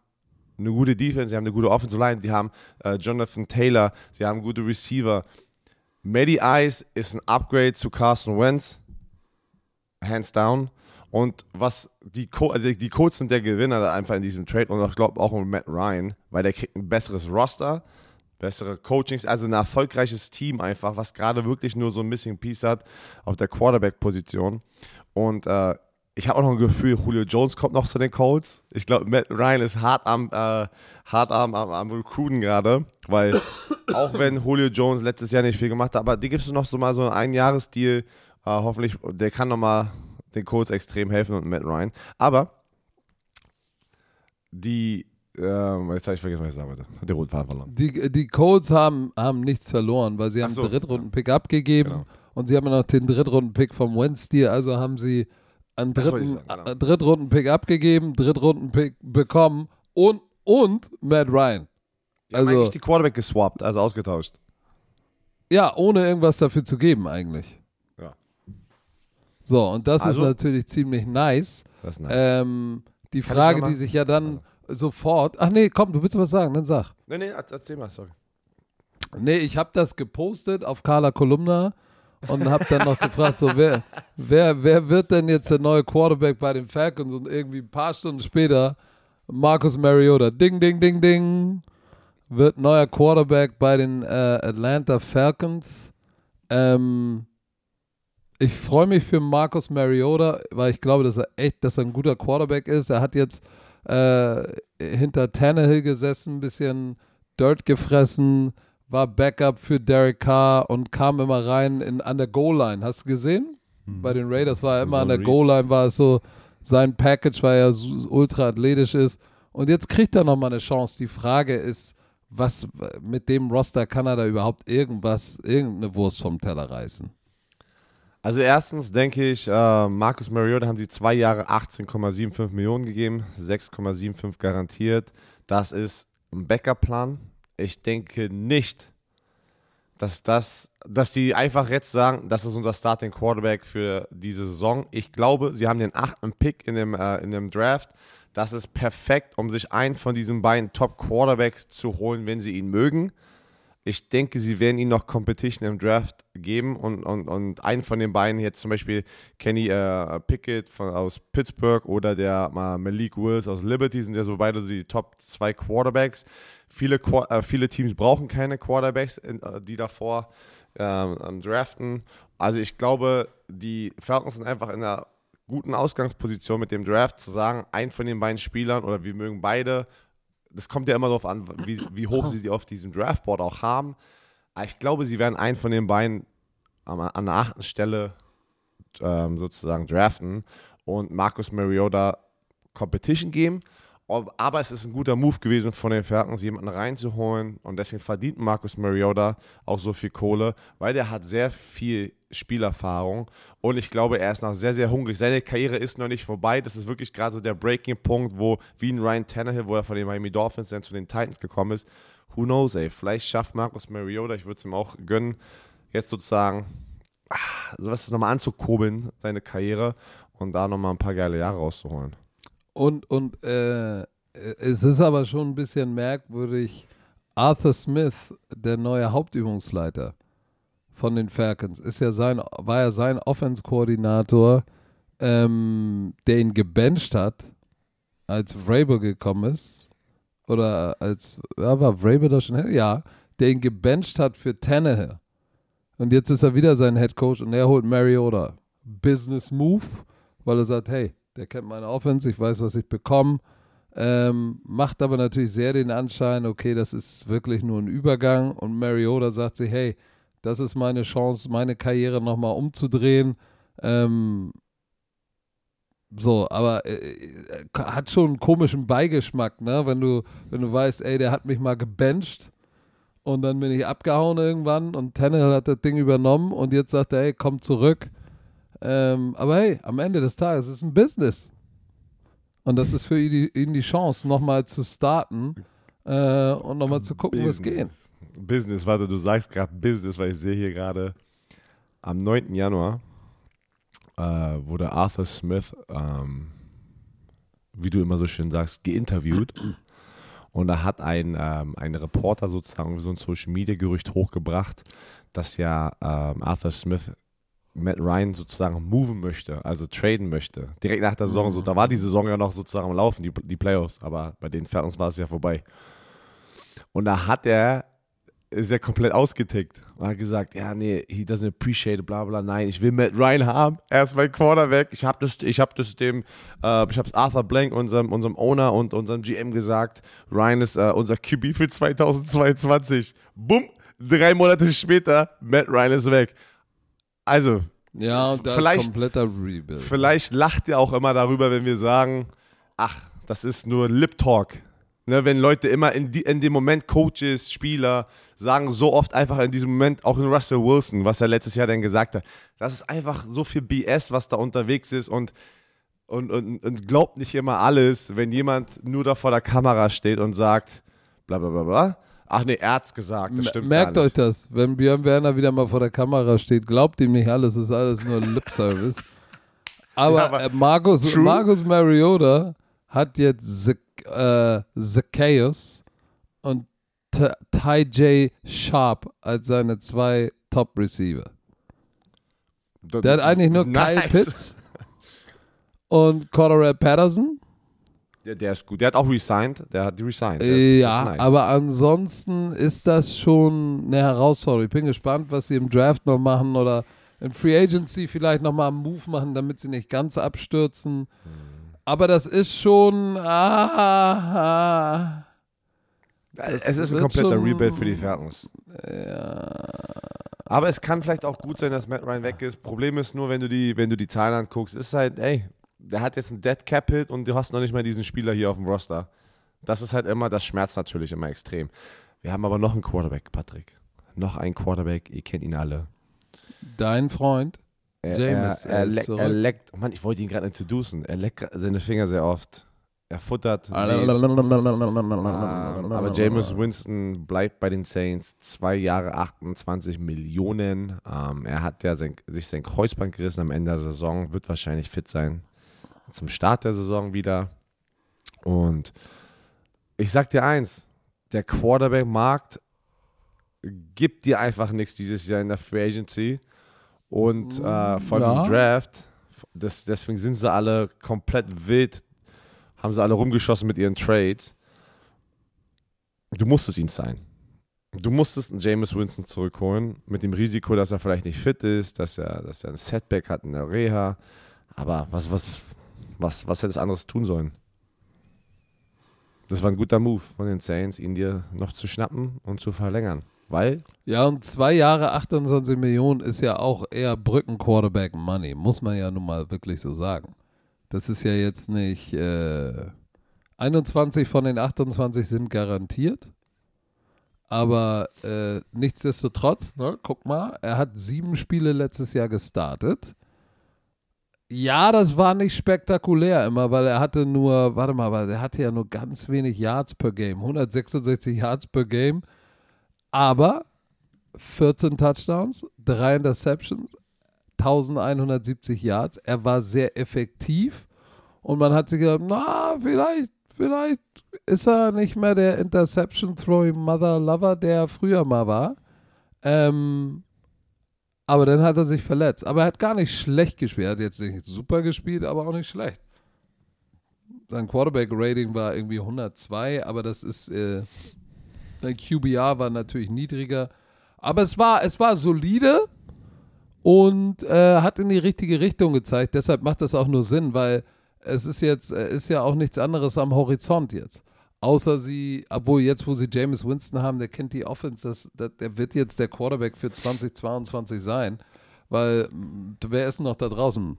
eine gute Defense, sie haben eine gute Offensive Line, die haben äh, Jonathan Taylor, sie haben gute Receiver. Matty Ice ist ein Upgrade zu Carson Wentz, hands down. Und was die, Co also die Colts sind der Gewinner da einfach in diesem Trade und ich glaube auch mit Matt Ryan, weil der kriegt ein besseres Roster, bessere Coachings, also ein erfolgreiches Team einfach, was gerade wirklich nur so ein Missing Piece hat auf der Quarterback-Position. Und äh, ich habe auch noch ein Gefühl, Julio Jones kommt noch zu den Colts. Ich glaube, Matt Ryan ist hart am, äh, hart am, am, am Recruiten gerade, weil *coughs* auch wenn Julio Jones letztes Jahr nicht viel gemacht hat, aber die gibst du noch so mal so einen Einjahresdeal. Äh, hoffentlich, der kann noch mal den Colts extrem helfen und Matt Ryan. Aber die, ähm, jetzt habe ich vergessen, was ich sagen wollte. Die roten Faden verloren. Die, die Colts haben, haben nichts verloren, weil sie haben so, einen Drittrunden-Pick abgegeben Genau. und sie haben ja noch den Drittrunden-Pick vom Wentz-Deal, also haben sie einen dritten, sagen, genau. äh, Drittrunden-Pick abgegeben, Drittrunden-Pick bekommen und, und Matt Ryan. Die haben Also, eigentlich die Quarterback geswappt, also ausgetauscht. ja, ohne irgendwas dafür zu geben eigentlich. Ja. So, und das Also- ist natürlich ziemlich nice. Das ist nice. Ähm, die Kann Frage, die sich ja dann sofort. Ach nee, komm, du willst was sagen, dann sag. nee, nee, erzähl mal, sorry. Nee, ich habe das gepostet auf Carla Kolumna und habe dann noch gefragt, so wer, wer, wer wird denn jetzt der neue Quarterback bei den Falcons? Und irgendwie ein paar Stunden später Marcus Mariota, ding, ding, ding, ding, wird neuer Quarterback bei den äh, Atlanta Falcons. Ähm, ich freue mich für Marcus Mariota, weil ich glaube, dass er echt, dass er ein guter Quarterback ist. Er hat jetzt äh, hinter Tannehill gesessen, ein bisschen Dirt gefressen, war Backup für Derek Carr und kam immer rein in, an der Goal-Line. Hast du gesehen? Bei den Raiders war er immer So an der. Goal-Line, war es so sein Package, weil er so ultra athletisch ist. Und jetzt kriegt er nochmal eine Chance. Die Frage ist, was mit dem Roster kann er da überhaupt irgendwas, irgendeine Wurst vom Teller reißen? Also erstens denke ich, äh, Marcus Mariota haben sie zwei Jahre 18,75 Millionen gegeben, 6,75 garantiert. Das ist ein Backup-Plan. Ich denke nicht, dass das, dass die einfach jetzt sagen, das ist unser Starting Quarterback für diese Saison. Ich glaube, sie haben den achten Pick in dem, äh, in dem Draft. Das ist perfekt, um sich einen von diesen beiden Top Quarterbacks zu holen, wenn sie ihn mögen. Ich denke, sie werden ihnen noch Competition im Draft geben und, und, und einen von den beiden, jetzt zum Beispiel Kenny äh, Pickett von, aus Pittsburgh oder der äh, Malik Wills aus Liberty, sind ja so beide die Top zwei Quarterbacks. Viele, äh, viele Teams brauchen keine Quarterbacks, äh, die davor ähm, draften. Also ich glaube, die Falcons sind einfach in einer guten Ausgangsposition mit dem Draft zu sagen, ein von den beiden Spielern oder wir mögen beide das kommt ja immer darauf an, wie, wie hoch sie die auf diesem Draftboard auch haben. Aber ich glaube, sie werden einen von den beiden an der achten Stelle ähm, sozusagen draften und Marcus Mariota Competition geben. Aber es ist ein guter Move gewesen von den Falcons, jemanden reinzuholen und deswegen verdient Marcus Mariota auch so viel Kohle, weil der hat sehr viel Spielerfahrung und ich glaube, er ist noch sehr, sehr hungrig. Seine Karriere ist noch nicht vorbei. Das ist wirklich gerade so der Breaking-Punkt, wo wie ein Ryan Tannehill, wo er von den Miami Dolphins dann zu den Titans gekommen ist. Who knows, ey. Vielleicht schafft Marcus Mariota, ich würde es ihm auch gönnen, jetzt sozusagen ah, sowas nochmal anzukurbeln, seine Karriere und da nochmal ein paar geile Jahre rauszuholen. Und, und äh, es ist aber schon ein bisschen merkwürdig. Arthur Smith, der neue Hauptübungsleiter von den Falcons, ist ja sein, war ja sein Offense-Koordinator, ähm, der ihn gebencht hat, als Vrabel gekommen ist. Oder als, ja, war Vrabel da schon? Ja, der ihn gebencht hat für Tannehill. Und jetzt ist er wieder sein Head Coach und er holt Mariota. Business Move, weil er sagt, hey, der kennt meine Offense, ich weiß, was ich bekomme. Ähm, macht aber natürlich sehr den Anschein, okay, das ist wirklich nur ein Übergang. Und Mariota sagt sich, hey, das ist meine Chance, meine Karriere nochmal umzudrehen. Ähm, so, aber äh, äh, hat schon einen komischen Beigeschmack, ne? Wenn du, wenn du weißt, ey, der hat mich mal gebencht und dann bin ich abgehauen irgendwann und Tannehill hat das Ding übernommen und jetzt sagt er, hey, komm zurück. Ähm, aber hey, am Ende des Tages ist es ein Business. Und das ist für ihn die, ihn die Chance, nochmal zu starten äh, und nochmal zu gucken, was geht. Business, warte, du sagst gerade Business, weil ich sehe hier gerade am 9. Januar äh, wurde Arthur Smith, ähm, wie du immer so schön sagst, geinterviewt. Und da hat ein, ähm, ein Reporter sozusagen so ein Social Media Gerücht hochgebracht, dass ja ähm, Arthur Smith Matt Ryan sozusagen moven möchte, also traden möchte. Direkt nach der Saison, so, da war die Saison ja noch sozusagen am Laufen, die, die Playoffs, aber bei den Falcons war es ja vorbei. Und da hat er, ist er komplett ausgetickt und hat gesagt, ja, nee, he doesn't appreciate it, bla bla, nein, ich will Matt Ryan haben, er ist mein Quarterback, ich habe das, ich habe das dem, äh, ich habe es Arthur Blank, unserem, unserem Owner und unserem GM gesagt, Ryan ist äh, unser QB für 2022. Bumm, drei Monate später, Matt Ryan ist weg. Also, Ja, und da Vielleicht- kompletter Rebuild. Vielleicht lacht ihr auch immer darüber, wenn wir sagen, ach, das ist nur Lip Talk. Ne, wenn Leute immer in, die, in dem Moment Coaches, Spieler sagen so oft einfach in diesem Moment, auch in Russell Wilson, was er letztes Jahr dann gesagt hat, das ist einfach so viel BS, was da unterwegs ist und, und, und, und glaubt nicht immer alles, wenn jemand nur da vor der Kamera steht und sagt, bla bla bla bla. Ach nee, er hat's gesagt, das stimmt Merkt euch das, wenn Björn Werner wieder mal vor der Kamera steht, glaubt ihm nicht alles, ist alles nur Lip Service. Aber, *laughs* Ja, aber äh, Markus, true. Markus Mariota hat jetzt Zac äh, Zacchaeus und T- Ty J. Sharp als seine zwei Top-Receiver. Der hat eigentlich nur Kyle Nice. Pitts *laughs* und Colorado Patterson. Der, der ist gut, der hat auch resigned, der hat resigned. Der ist, ja, das ist nice. aber ansonsten ist das schon eine Herausforderung. Ich bin gespannt, was sie im Draft noch machen oder in Free Agency vielleicht nochmal einen Move machen, damit sie nicht ganz abstürzen. Aber das ist schon. Ah, ah, es ist ein kompletter Rebuild für die Falcons. Aber es kann vielleicht auch gut sein, dass Matt Ryan weg ist. Problem ist nur, wenn du die, wenn du die Zahlen anguckst, ist halt, ey, der hat jetzt einen Dead Cap Hit und du hast noch nicht mal diesen Spieler hier auf dem Roster. Das ist halt immer, das schmerzt natürlich immer extrem. Wir haben aber noch einen Quarterback, Patrick. Noch einen Quarterback, ihr kennt ihn alle. Dein Freund, Er, Jameis, er, er er, leck, er leckt, Mann, ich wollte ihn gerade introducen. Er leckt seine Finger sehr oft. Er futtert. Ah. Ähm, Aber Jameis Winston bleibt bei den Saints. Zwei Jahre 28 Millionen. Ähm, er hat ja sein, sich sein Kreuzband gerissen am Ende der Saison, wird wahrscheinlich fit sein zum Start der Saison wieder. Und ich sag dir eins: der Quarterback-Markt gibt dir einfach nichts dieses Jahr in der Free Agency. Und äh, von Ja. dem Draft, das, deswegen sind sie alle komplett wild, haben sie alle rumgeschossen mit ihren Trades. Du musstest ihn sein. Du musstest einen Jameis Winston zurückholen, mit dem Risiko, dass er vielleicht nicht fit ist, dass er, dass er ein Setback hat in der Reha. Aber was, was, was, was hätte es anderes tun sollen? Das war ein guter Move von den Saints, ihn dir noch zu schnappen und zu verlängern. Weil, Ja, und zwei Jahre 28 Millionen ist ja auch eher Brücken-Quarterback-Money, muss man ja nun mal wirklich so sagen. Das ist ja jetzt nicht. Äh, 21 von den 28 sind garantiert. Aber äh, nichtsdestotrotz, ne, guck mal, er hat sieben Spiele letztes Jahr gestartet. Ja, das war nicht spektakulär immer, weil er hatte nur, warte mal, weil er hatte ja nur ganz wenig Yards per Game, 166 Yards per Game, aber 14 Touchdowns, 3 Interceptions, 1170 Yards. Er war sehr effektiv und man hat sich gedacht, na, vielleicht, vielleicht ist er nicht mehr der Interception-Throwing Mother Lover, der er früher mal war. Ähm, aber dann hat er sich verletzt. Aber er hat gar nicht schlecht gespielt. Er hat jetzt nicht super gespielt, aber auch nicht schlecht. Sein Quarterback-Rating war irgendwie 102, aber das ist, äh, QBR war natürlich niedriger. Aber es war, es war solide und äh, hat in die richtige Richtung gezeigt. Deshalb macht das auch nur Sinn, weil es ist jetzt, äh, ist ja auch nichts anderes am Horizont jetzt. Außer sie, obwohl jetzt, wo sie James Winston haben, der kennt die Offense, das, das, der wird jetzt der Quarterback für 2022 sein. Weil, wer ist noch da draußen?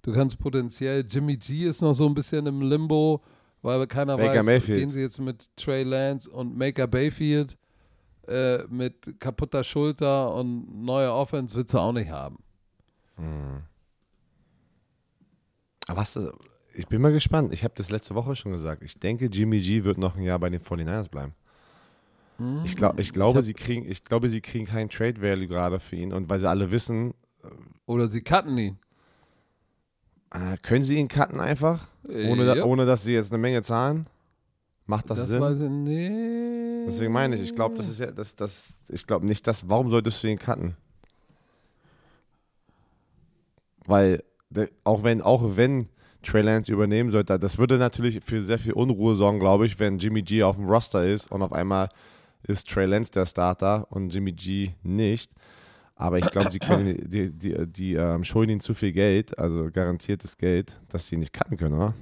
Du kannst potenziell, Jimmy G ist noch so ein bisschen im Limbo, weil keiner Baker weiß, Mayfield. gehen sie jetzt mit Trey Lance und Maker Bayfield äh, mit kaputter Schulter und neuer Offense willst du auch nicht haben. aber was, ich bin mal gespannt. Ich habe das letzte Woche schon gesagt. Ich denke, Jimmy G wird noch ein Jahr bei den 49ers bleiben. Ich, glaub, ich, glaube, hab- sie kriegen, ich glaube, sie kriegen keinen Trade Value gerade für ihn. Und weil sie alle wissen, Oder sie cutten ihn. äh, können sie ihn cutten einfach, ohne, Ja. da, ohne dass sie jetzt eine Menge zahlen? Macht das, Das Sinn? weiß ich nicht. Deswegen meine ich, ich glaube, das ist ja, das, das, ich glaube nicht, dass, warum solltest du ihn cutten? Weil, auch wenn, auch wenn Trey Lance übernehmen sollte, das würde natürlich für sehr viel Unruhe sorgen, glaube ich, wenn Jimmy G auf dem Roster ist und auf einmal ist Trey Lance der Starter und Jimmy G nicht. Aber ich glaube, sie können, die, die, die ähm, schulden ihnen zu viel Geld, also garantiertes Geld, dass sie nicht cutten können, oder?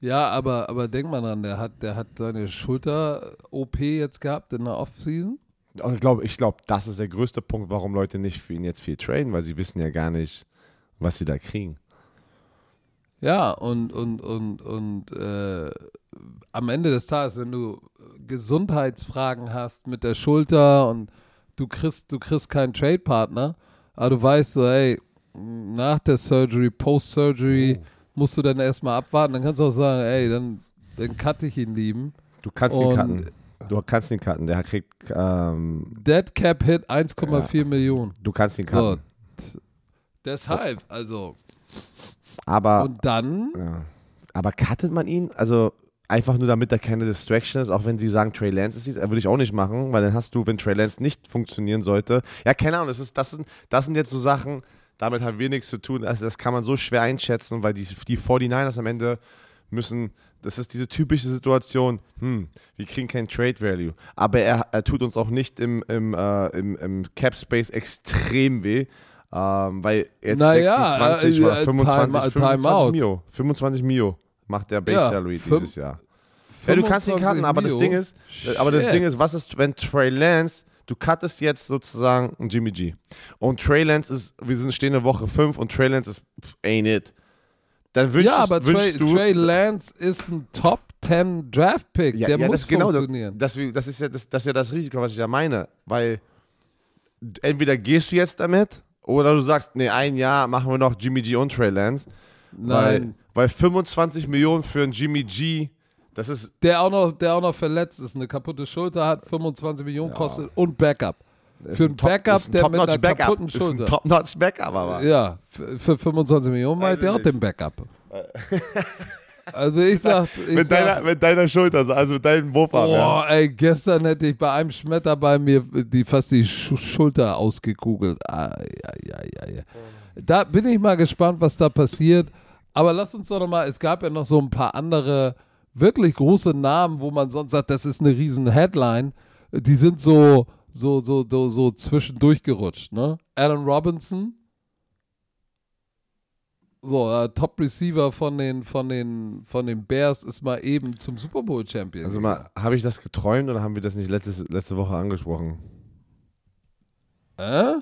Ja, aber, aber denk mal dran, der hat, der hat seine Schulter-OP jetzt gehabt in der Offseason. Und ich glaube, ich glaub, das ist der größte Punkt, warum Leute nicht für ihn jetzt viel traden, weil sie wissen ja gar nicht, was sie da kriegen. Ja, und, und, und, und äh, am Ende des Tages, wenn du Gesundheitsfragen hast mit der Schulter und du kriegst, du kriegst keinen Trade-Partner, aber du weißt so, ey, nach der Surgery, Post-Surgery, musst du dann erstmal abwarten, dann kannst du auch sagen, ey, dann, dann cutte ich ihn lieben. Du kannst ihn cutten. Du kannst ihn cutten. Der kriegt, ähm, Dead Cap Hit 1,4 Millionen. du kannst ihn So, cutten. t- deshalb, also, Aber, und dann, ja. aber cuttet man ihn? Also einfach nur damit da keine Distraction ist, auch wenn sie sagen, Trey Lance ist dies, würde ich auch nicht machen, weil dann hast du, wenn Trey Lance nicht funktionieren sollte, ja, keine Ahnung, das, ist, das, sind, das sind jetzt so Sachen, damit haben wir nichts zu tun. Also das kann man so schwer einschätzen, weil die, die 49ers am Ende müssen, das ist diese typische Situation, hm, wir kriegen kein Trade Value, aber er, er tut uns auch nicht im, im, äh, im, im Cap Space extrem weh, ähm, weil jetzt Naja, 26 äh, oder äh, 25, Time- 25 Timeout. Mio, 25 Mio macht der Base Ja, Salary fünf- dieses Jahr. Ja, du kannst ihn 25 cutten, aber das. Ding ist, aber das Shit. Ding ist, was ist, wenn Trey Lance du cuttest jetzt sozusagen einen Jimmy G. Und Trey Lance ist, wir sind stehen in Woche 5 und Trey Lance ist pff, ain't it. Dann wünschst, ja, aber Trey, wünschst du. Trey Lance ist ein Top 10 Draft Pick. ja, der ja, muss das, genau, funktionieren. das, das, ist ja, das, das ist ja das Risiko, was ich ja meine. Weil entweder gehst du jetzt damit oder du sagst, nee, ein Jahr machen wir noch Jimmy G und Trey Lance. Nein. Weil, weil 25 Millionen für einen Jimmy G, das ist Der auch, noch, der auch noch verletzt ist, eine kaputte Schulter hat, 25 Millionen kostet und Backup. ist Für einen Top- Backup, ein der mit einer Backup. kaputten Ist ein Schulter. Top-Notch Backup, aber. Ja, für, für 25 Millionen meint er ich auch den. Backup. *laughs* Also ich sag, ich Mit deiner, sag mit deiner Schulter, also mit deinem Wurfarm. ja. boah, ey, gestern hätte ich bei einem Schmetter bei mir die fast die Sch Schulter ausgekugelt. Ai, ai, ai. Da bin ich mal gespannt, was da passiert. Aber lass uns doch noch mal, es gab ja noch so ein paar andere wirklich große Namen, wo man sonst sagt, das ist eine riesen Headline. Die sind so, so, so, so, so zwischendurch gerutscht, ne? Alan Robinson, so, äh, Top Receiver von den, von, den, von den Bears ist mal eben zum Super Bowl Champion. Also mal, habe ich das geträumt oder haben wir das nicht letztes, letzte Woche angesprochen? äh?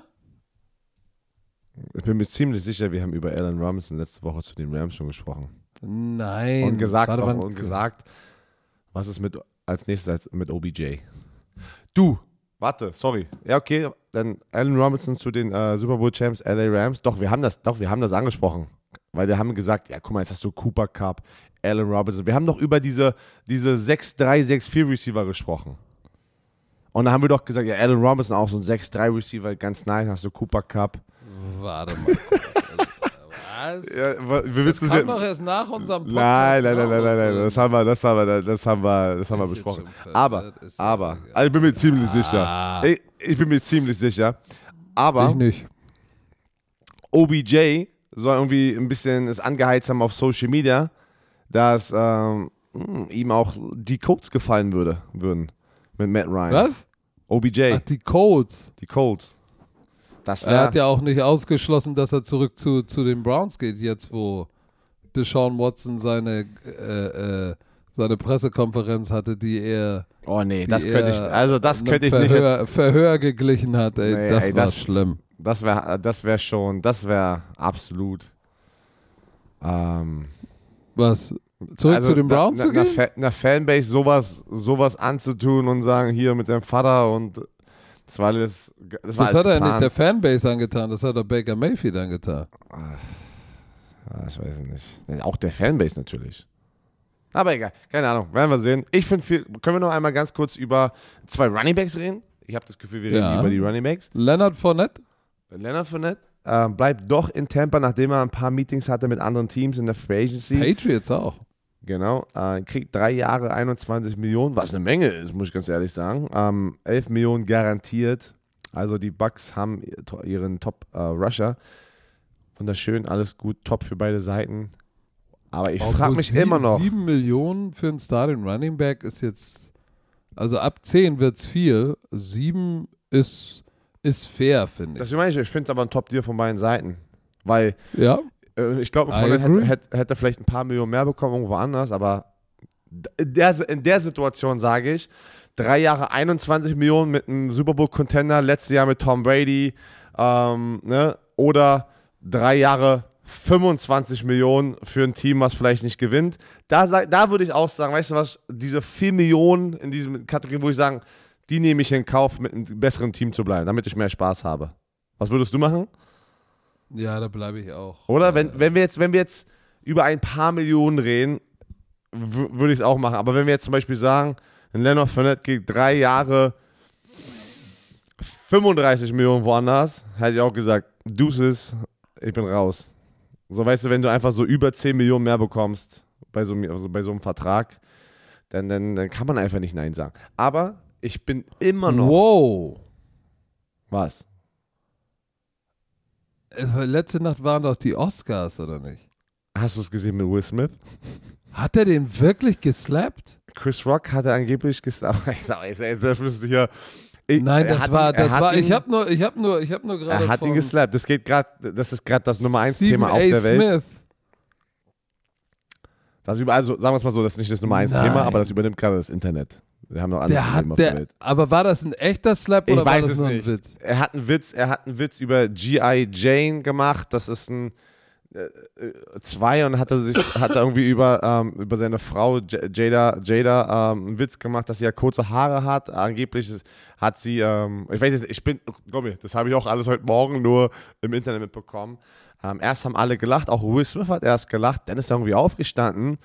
Ich bin mir ziemlich sicher, wir haben über Alan Robinson letzte Woche zu den Rams schon gesprochen. Nein. Und gesagt, Warte, auch, und gesagt, was ist mit als nächstes als mit OBJ? Du, warte, sorry. Ja, okay, dann Alan Robinson zu den äh, Super Bowl Champs LA Rams. Doch, wir haben das, doch, wir haben das angesprochen. Weil wir haben gesagt, ja, guck mal, jetzt hast du Cooper Cup, Alan Robinson. Wir haben doch über diese, diese 6-3, 6-4 Receiver gesprochen. Und da haben wir doch gesagt, ja, Alan Robinson auch so ein 6-3 Receiver, ganz nice, hast du Cooper Cup. Warte mal. Was? Ja, wir Das wissen kam doch erst nach unserem Podcast. Nein, nein, nein, nein, nein, nein, das haben wir, das haben wir, das haben wir, das haben wir Ich besprochen. Aber, aber, also ich bin mir ziemlich sicher. Ah. Ich, ich bin mir ziemlich sicher. Ich Aber nicht. OBJ soll irgendwie ein bisschen es angeheizt haben auf Social Media, dass ähm, mh, ihm auch die Colts gefallen würde, würden mit Matt Ryan. Was? OBJ, Ach, die Colts. die Colts. Das Er hat ja auch nicht ausgeschlossen, dass er zurück zu, zu den Browns geht, jetzt wo Deshaun Watson seine, äh, äh, seine Pressekonferenz hatte, die er, Oh nee, das könnte ich, also das könnte ich nicht. Verhör, Verhör geglichen hat. Ey, Nee, das ey, war das- schlimm. Das wäre, das wäre schon, das wäre absolut. Ähm, Was? Zurück Also zu den Browns zu gehen? Einer Fanbase sowas, sowas anzutun und sagen, hier mit seinem Vater und das war alles. Das, war Das alles hat er nicht der Fanbase angetan, das hat er Baker Mayfield angetan. Ah, ich weiß nicht. Auch der Fanbase natürlich. Aber egal, keine Ahnung, werden wir sehen. Ich finde, viel- können wir noch einmal ganz kurz über zwei Runningbacks reden? Ich habe das Gefühl, wir reden Ja. über die Runningbacks. Leonard Fournette? Leonard Fournette äh, bleibt doch in Tampa, nachdem er ein paar Meetings hatte mit anderen Teams in der Free Agency. Patriots auch. Genau, äh, kriegt drei Jahre 21 Millionen, was eine Menge ist, muss ich ganz ehrlich sagen. Ähm, 11 Millionen garantiert. Also die Bucks haben ihren Top-Rusher. Wunderschön, alles gut, top für beide Seiten. Aber ich frage mich sieben, immer noch. 7 Millionen für einen Starting Running Back ist jetzt, also ab 10 wird es viel. 7 ist, ist fair, finde ich. Das meine ich, ich finde es aber ein Top-Deal von beiden Seiten. Weil ja, äh, ich glaube, von hätte, hätte, hätte vielleicht ein paar Millionen mehr bekommen, irgendwo anders, aber in der, in der Situation sage ich, drei Jahre 21 Millionen mit einem Super Bowl-Contender, letztes Jahr mit Tom Brady, ähm, ne? oder drei Jahre 25 Millionen für ein Team, was vielleicht nicht gewinnt. Da, da würde ich auch sagen, weißt du was, diese 4 Millionen in diesen Kategorien, wo ich sagen, die nehme ich in Kauf, mit einem besseren Team zu bleiben, damit ich mehr Spaß habe. Was würdest du machen? ja, da bleibe ich auch. Oder? Wenn, wenn, wir jetzt, wenn wir jetzt über ein paar Millionen reden, würde ich es auch machen. Aber wenn wir jetzt zum Beispiel sagen, ein Leonard Fournette kriegt drei Jahre 35 Millionen woanders, hätte ich auch gesagt, Deuces, ich bin raus. So, weißt du, wenn du einfach so über 10 Millionen mehr bekommst bei so, einem- also bei so einem Vertrag, dann, dann, dann kann man einfach nicht Nein sagen. Aber ich bin immer noch. Wow. Was? War- Letzte Nacht waren doch die Oscars, oder nicht? Hast du es gesehen mit Will Smith? Hat er den wirklich geslappt? Chris Rock hatte angeblich gesagt, *laughs* ich sag, ist jetzt sehr flüssig hier. Ich- Nein, er das hat war, ihn- er das hat war, ich ihn- habe nur, ich habe nur, ich habe nur gerade Er hat ihn geslappt. Das geht gerade, das ist gerade das Nummer 1 Stephen Thema auf der Welt. Smith. Das über, also sagen wir es mal so, das ist nicht das Nummer 1 Nein. Thema, aber das übernimmt gerade das Internet. Wir haben noch andere Der Probleme hat, der der, aber war das ein echter Slap Ich oder war das nur nicht. ein Witz? Er hat einen Witz, er hat einen Witz über G.I. Jane gemacht. Das ist ein äh, äh, zwei und hat er sich *laughs* hat er irgendwie über ähm, über seine Frau J Jada Jada ähm, einen Witz gemacht, dass sie ja kurze Haare hat. Angeblich hat sie ähm, ich weiß jetzt, ich bin glaub mir, das habe ich auch alles heute Morgen nur im Internet mitbekommen. Ähm, erst haben alle gelacht, auch Will Smith hat erst gelacht, dann ist er irgendwie aufgestanden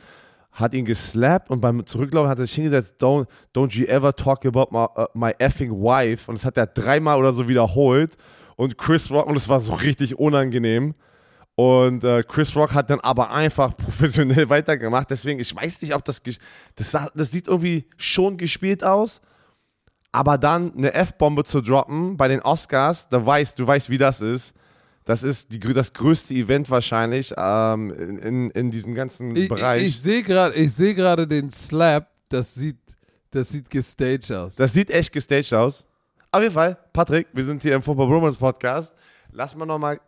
hat ihn geslappt und beim Zurücklaufen hat er sich hingesetzt, don't, don't you ever talk about my, uh, my effing wife. Und das hat er dreimal oder so wiederholt. Und Chris Rock, und es war so richtig unangenehm. Und äh, Chris Rock hat dann aber einfach *laughs* professionell weitergemacht. Deswegen, ich weiß nicht, ob das, das, das sieht irgendwie schon gespielt aus. Aber dann eine F-Bombe zu droppen bei den Oscars, da weißt, du weißt, wie das ist. Das ist die, das größte Event wahrscheinlich ähm, in, in, in diesem ganzen Ich, ich, Bereich. ich sehe gerade ich seh den Slap, das sieht, das sieht gestaged aus. Das sieht echt gestaged aus. Auf jeden Fall, Patrick, wir sind hier im Football Bromance Podcast. Lass mal nochmal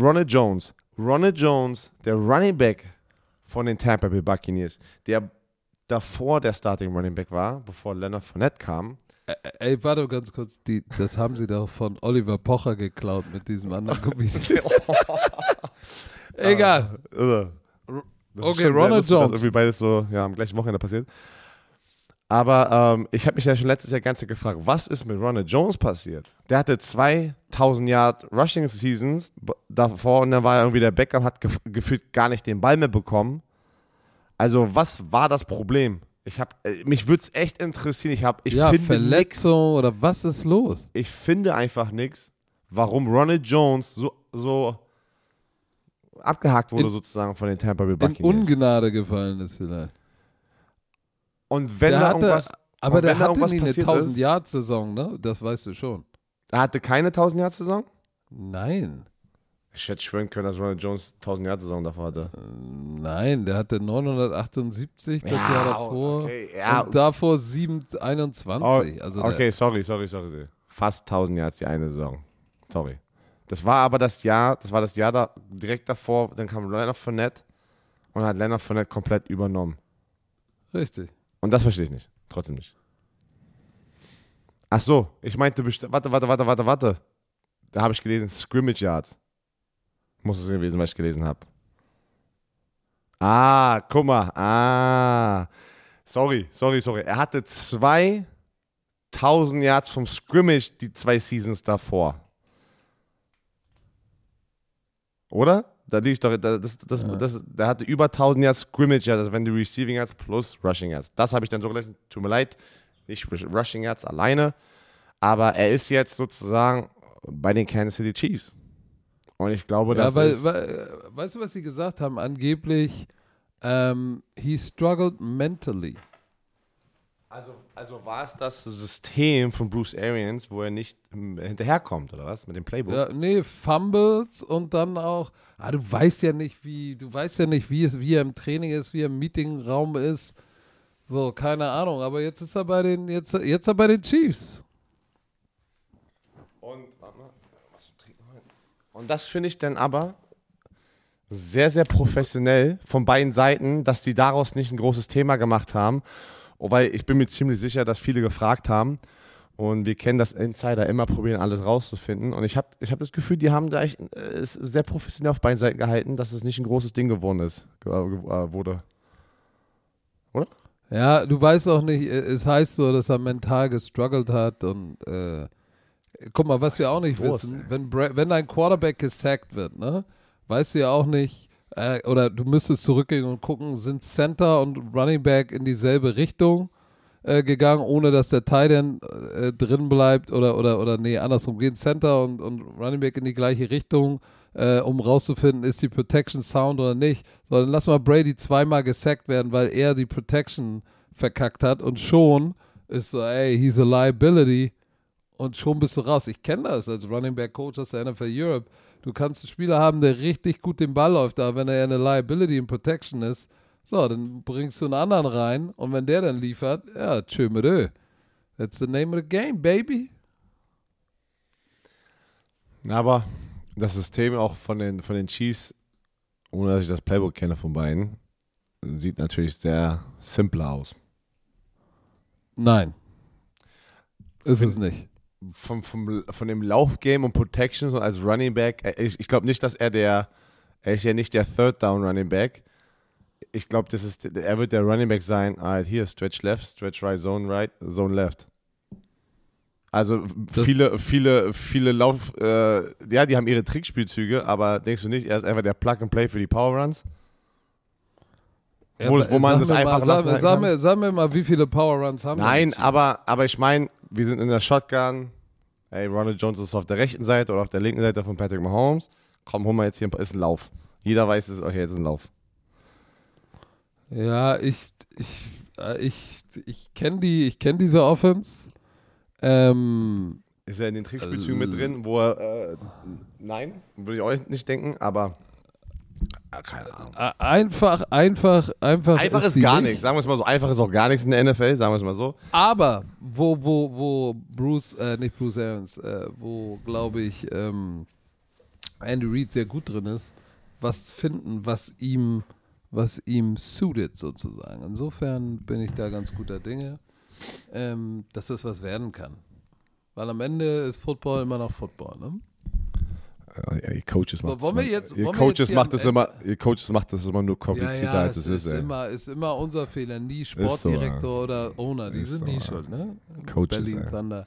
Ronald Jones. Ronald Jones, der Running Back von den Tampa Bay Buccaneers, der davor der Starting Running Back war, bevor Leonard Fournette kam. Ey, warte ganz kurz, die, das haben sie doch von Oliver Pocher geklaut mit diesem anderen Comedian. *laughs* Egal. Ist Okay, Ronald lustig, Jones. irgendwie beides so ja, am gleichen Wochenende passiert. Aber ähm, ich habe mich ja schon letztes Jahr ganz gefragt, was ist mit Ronald Jones passiert? Der hatte 2000 Yard Rushing Seasons davor und dann war er irgendwie der Backup, hat gef gefühlt gar nicht den Ball mehr bekommen. Also was war das Problem? Ich hab, äh, mich würde es echt interessieren. Ich, hab, ich ja, finde nix, Verletzung oder was ist los? ich finde einfach nichts, warum Ronald Jones so, so abgehakt wurde In- sozusagen von den Tampa Bay In Buccaneers. Ungnade gefallen ist vielleicht. Und wenn Der da hatte, irgendwas, aber der hatte nie eine passiert 1000 ist- Yard Saison, ne? Das weißt du schon. er hatte keine 1000 Yard Saison? Nein. Ich hätte schwören können, dass Ronald Jones 1000 Yard Saison davor hatte. Nein, der hatte 978 das Jahr davor. okay, ja. Und davor 721. also der, okay, sorry, sorry, sorry. Fast 1000 Yards die eine Saison. Sorry. Das war aber das Jahr, das war das Jahr da direkt davor, dann kam Leonard Fournette und hat Leonard Fournette komplett übernommen. Richtig. Und das verstehe ich nicht. Trotzdem nicht. Ach so, ich meinte bestimmt. Warte, warte, warte, warte, warte. Da habe ich gelesen, Scrimmage Yards. Muss es gewesen, was ich gelesen habe. Ah, guck mal. Ah. Sorry, sorry, sorry. Er hatte 2000 Yards vom Scrimmage die zwei Seasons davor. Oder? Da liege ich doch. da- Das, das, Ja. das, der hatte über 1000 Yards Scrimmage Yards, also wenn du Receiving Yards plus Rushing Yards. Das habe ich dann so gelesen. Tut mir leid. Nicht Rush- Rushing Yards alleine. Aber er ist jetzt sozusagen bei den Kansas City Chiefs. Und ich glaube, Ja, das weil, ist. weil, weißt du, was sie gesagt haben? Angeblich, ähm, he struggled mentally. Also, also war es das System von Bruce Arians, wo er nicht ähm, hinterherkommt, oder was? Mit dem Playbook? Ja, nee, Fumbles und dann auch, ah, du weißt ja nicht, wie, du weißt ja nicht, wie es, wie er im Training ist, wie er im Meetingraum ist. So, keine Ahnung. Aber jetzt ist er bei den, jetzt, jetzt ist er bei den Chiefs. Und, warte mal, was zum Trinken holen. Und das finde ich dann aber sehr, sehr professionell von beiden Seiten, dass die daraus nicht ein großes Thema gemacht haben. Oh, Weil ich bin mir ziemlich sicher, dass viele gefragt haben. Und wir kennen das Insider immer probieren, alles rauszufinden. Und ich habe ich hab das Gefühl, die haben da echt, äh, sehr professionell auf beiden Seiten gehalten, dass es nicht ein großes Ding geworden ist, ge- äh, wurde. Ja, du weißt auch nicht, äh, es heißt so, dass er mental gestruggelt hat und äh, guck mal, was wir auch nicht Wurst, wissen, wenn, wenn ein Quarterback gesackt wird, ne, weißt du ja auch nicht, äh, oder du müsstest zurückgehen und gucken, sind Center und Running Back in dieselbe Richtung äh, gegangen, ohne dass der Tight End äh, drin bleibt oder, oder, oder nee, andersrum, gehen. Center und, und Running Back in die gleiche Richtung, äh, um rauszufinden, ist die Protection sound oder nicht. So, dann lass mal Brady zweimal gesackt werden, weil er die Protection verkackt hat und schon ist so, ey, he's a liability und schon bist du raus. Ich kenne das als Running Back Coach aus der NFL Europe. Du kannst einen Spieler haben, der richtig gut den Ball läuft, aber wenn er eine Liability in Protection ist, so, dann bringst du einen anderen rein und wenn der dann liefert, ja, tschö mit Ö. That's the name of the game, baby. Aber das System auch von den, von den Chiefs, ohne dass ich das Playbook kenne von beiden, sieht natürlich sehr simpler aus. Nein. Ist es nicht. Vom, vom, von dem Laufgame und Protections und als Running Back, äh, ich, ich glaube nicht, dass er der, er ist ja nicht der Third Down Running Back. Ich glaube, das ist, er wird der Running Back sein. Ah, hier, Stretch Left, Stretch Right, Zone Right, Zone Left. Also Das- viele, viele, viele Lauf, äh, ja, die haben ihre Trickspielzüge, aber denkst du nicht, er ist einfach der Plug and Play für die Power Runs? Ja, Wo- wo man das einfach mal, lassen sag, sag, mir, sag mir mal, wie viele Power Runs haben wir? Nein, aber, aber ich meine, wir sind in der Shotgun. Hey, Ronald Jones ist auf der rechten Seite oder auf der linken Seite von Patrick Mahomes. Komm, hol mal jetzt hier ein paar, ist ein Lauf. Jeder weiß, es ist, okay, jetzt ist ein Lauf. Ja, ich, ich, äh, ich, ich kenne die, ich kenne diese Offense. Ähm, Ist er in den Trickspielzügen mit drin, wo er, äh, nein, würde ich auch nicht denken, aber, keine Ahnung. einfach, einfach, einfach. Einfach ist sie gar nicht. nichts, sagen wir es mal so. Einfach ist auch gar nichts in der NFL, sagen wir es mal so. Aber wo, wo, wo Bruce, äh, nicht Bruce Arians, äh, wo glaube ich ähm, Andy Reid sehr gut drin ist, was finden, was ihm, was ihm suited sozusagen. Insofern bin ich da ganz guter Dinge, ähm, dass das was werden kann. Weil am Ende ist Football immer noch Football, ne? Ja, ihr Coaches So, macht wollen das jetzt- ihr Coaches macht das immer, ihr Coaches macht das immer nur komplizierter ja, als es ist, ist, ey. immer, ist immer unser Fehler, nie so, Sportdirektor oder Owner, die sind so, nie ja. schuld, ne? Coaches, Berlin ey. Thunder.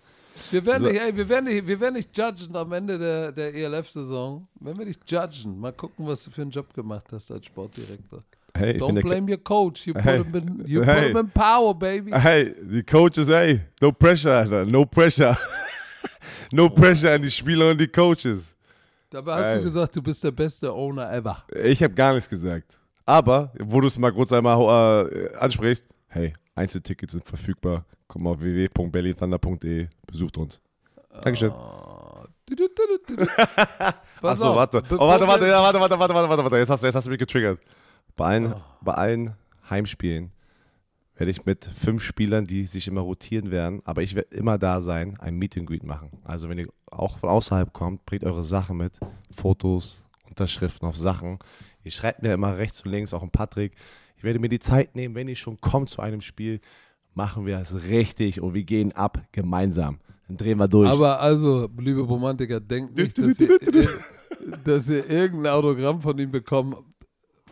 Wir werden, So. nicht, ey, wir, werden nicht, wir werden nicht judgen am Ende der, der ELF-Saison. Wenn wir nicht judgen, mal gucken, was du für einen Job gemacht hast als Sportdirektor. Hey, Don't blame your coach, you put, Hey. him, in, you Hey. put him in power, baby. Hey, die Coaches, hey, no pressure, Alter, no pressure. *laughs* no pressure an die Spieler und die Coaches. Dabei hast Ey. du gesagt, du bist der beste Owner ever. Ich habe gar nichts gesagt. Aber, wo du es mal kurz einmal äh, ansprichst, hey, Einzeltickets sind verfügbar. Komm auf www.berlinthunder.de, besucht uns. Dankeschön. Du, du, du, Achso, warte. Oh, warte, warte, warte, warte, warte, warte, warte, warte. Jetzt hast, du- jetzt hast du mich getriggert. Bei allen, Oh. bei allen Heimspielen werde ich mit fünf Spielern, die sich immer rotieren werden, aber ich werde immer da sein, ein Meet and Greet machen. Also wenn ihr auch von außerhalb kommt, bringt eure Sachen mit, Fotos, Unterschriften auf Sachen. Ihr schreibt mir immer rechts und links, auch ein Patrick. Ich werde mir die Zeit nehmen, wenn ihr schon kommt zu einem Spiel, machen wir es richtig und wir gehen ab gemeinsam. Dann drehen wir durch. Aber also, liebe Romantiker, denkt nicht, dass ihr, *laughs* dass ihr irgendein Autogramm von ihm bekommt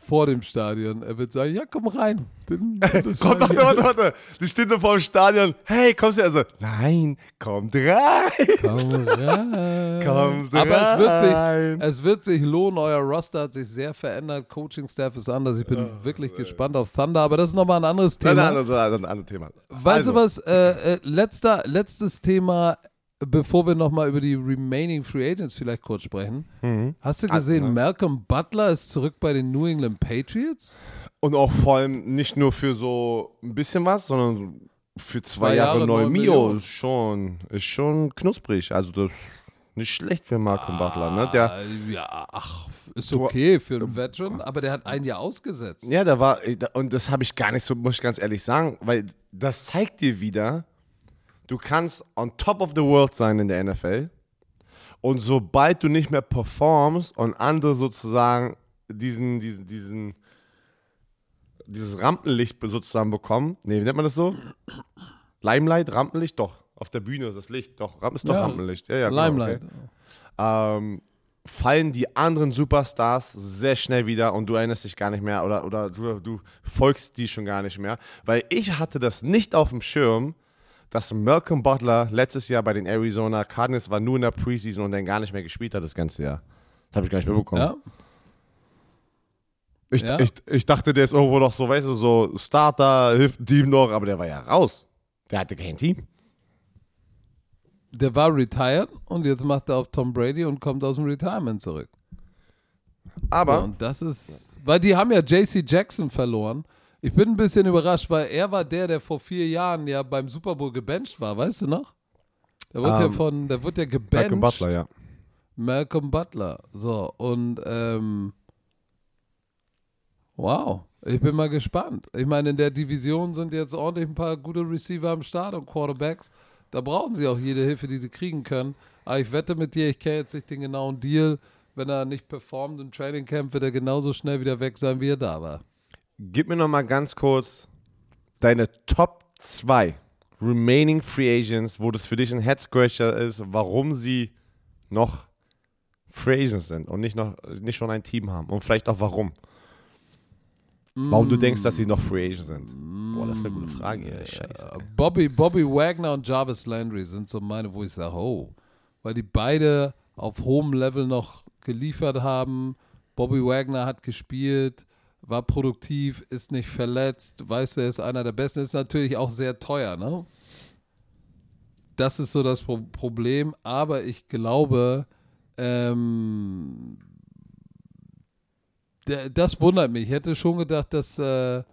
vor dem Stadion. Er wird sagen, ja, komm rein. Dann- *laughs* Komm, warte, warte, warte. Die steht so vor dem Stadion. Hey, kommst du? Also, nein, kommt rein. Komm rein. *laughs* Kommt Aber es wird, rein. sich, es wird sich lohnen. Euer Roster hat sich sehr verändert. Coaching-Staff ist anders. Ich bin wirklich gespannt auf Thunder. Aber das ist nochmal ein anderes Nein, Thema. nein, nein, nein, ein anderes Thema. Weißt also, du was? Äh, äh, letzter, letztes Thema, bevor wir nochmal über die remaining Free Agents vielleicht kurz sprechen. Mhm. Hast du gesehen, Malcolm Butler ist zurück bei den New England Patriots? Und auch vor allem nicht nur für so ein bisschen was, sondern für zwei, Zwei Jahre, Jahre, neu Mio ist schon, ist schon knusprig. Also das ist nicht schlecht für Malcolm Butler. Ne? Der, Ah, ja, ach, ist okay für einen Veteran, aber der hat ein Jahr ausgesetzt. Ja, da war, und das habe ich gar nicht so, muss ich ganz ehrlich sagen, weil das zeigt dir wieder, du kannst on top of the world sein in der NFL und sobald du nicht mehr performst und andere sozusagen diesen, diesen, diesen, dieses Rampenlicht sozusagen bekommen, nee, wie nennt man das so? Limelight, Rampenlicht, doch, auf der Bühne ist das Licht, doch, ist doch Ja, Rampenlicht. Ja, ja, genau, Limelight. okay ähm, fallen die anderen Superstars sehr schnell wieder und du erinnerst dich gar nicht mehr oder, oder du, du folgst die schon gar nicht mehr. Weil ich hatte das nicht auf dem Schirm, dass Malcolm Butler letztes Jahr bei den Arizona Cardinals war nur in der Preseason und dann gar nicht mehr gespielt hat das ganze Jahr. Das habe ich gar nicht mitbekommen. Ja? Ich, Ja. ich, ich dachte, der ist irgendwo noch so, weißt du, so Starter, hilft Team noch, aber der war ja raus. Der hatte kein Team. Der war retired und jetzt macht er auf Tom Brady und kommt aus dem Retirement zurück. Aber So, und das ist, weil die haben ja JC Jackson verloren. Ich bin ein bisschen überrascht, weil er war der, der vor vier Jahren ja beim Super Bowl gebencht war, weißt du noch? Der wurde ja Ähm, von, der wurde ja gebencht. Malcolm Butler, ja. Malcolm Butler. So, und ähm, wow, ich bin mal gespannt. Ich meine, in der Division sind jetzt ordentlich ein paar gute Receiver am Start und Quarterbacks. Da brauchen sie auch jede Hilfe, die sie kriegen können. Aber ich wette mit dir, ich kenne jetzt nicht den genauen Deal. Wenn er nicht performt im Training Camp, wird er genauso schnell wieder weg sein, wie er da war. Gib mir noch mal ganz kurz deine Top 2 remaining Free Agents, wo das für dich ein Head Scratcher ist, warum sie noch Free Agents sind und nicht, noch, nicht schon ein Team haben? Und vielleicht auch warum? Warum du denkst, dass sie noch Free Agents sind? Boah, das ist eine gute Frage. Hier. Scheiße. Bobby, Bobby Wagner und Jarvis Landry sind so meine, wo ich sage, oh, weil die beide auf hohem Level noch geliefert haben. Bobby Wagner hat gespielt, war produktiv, ist nicht verletzt, weißt du, er ist einer der Besten, ist natürlich auch sehr teuer, ne? Das ist so das Pro Problem, aber ich glaube, ähm, das wundert mich. Ich hätte schon gedacht, dass äh,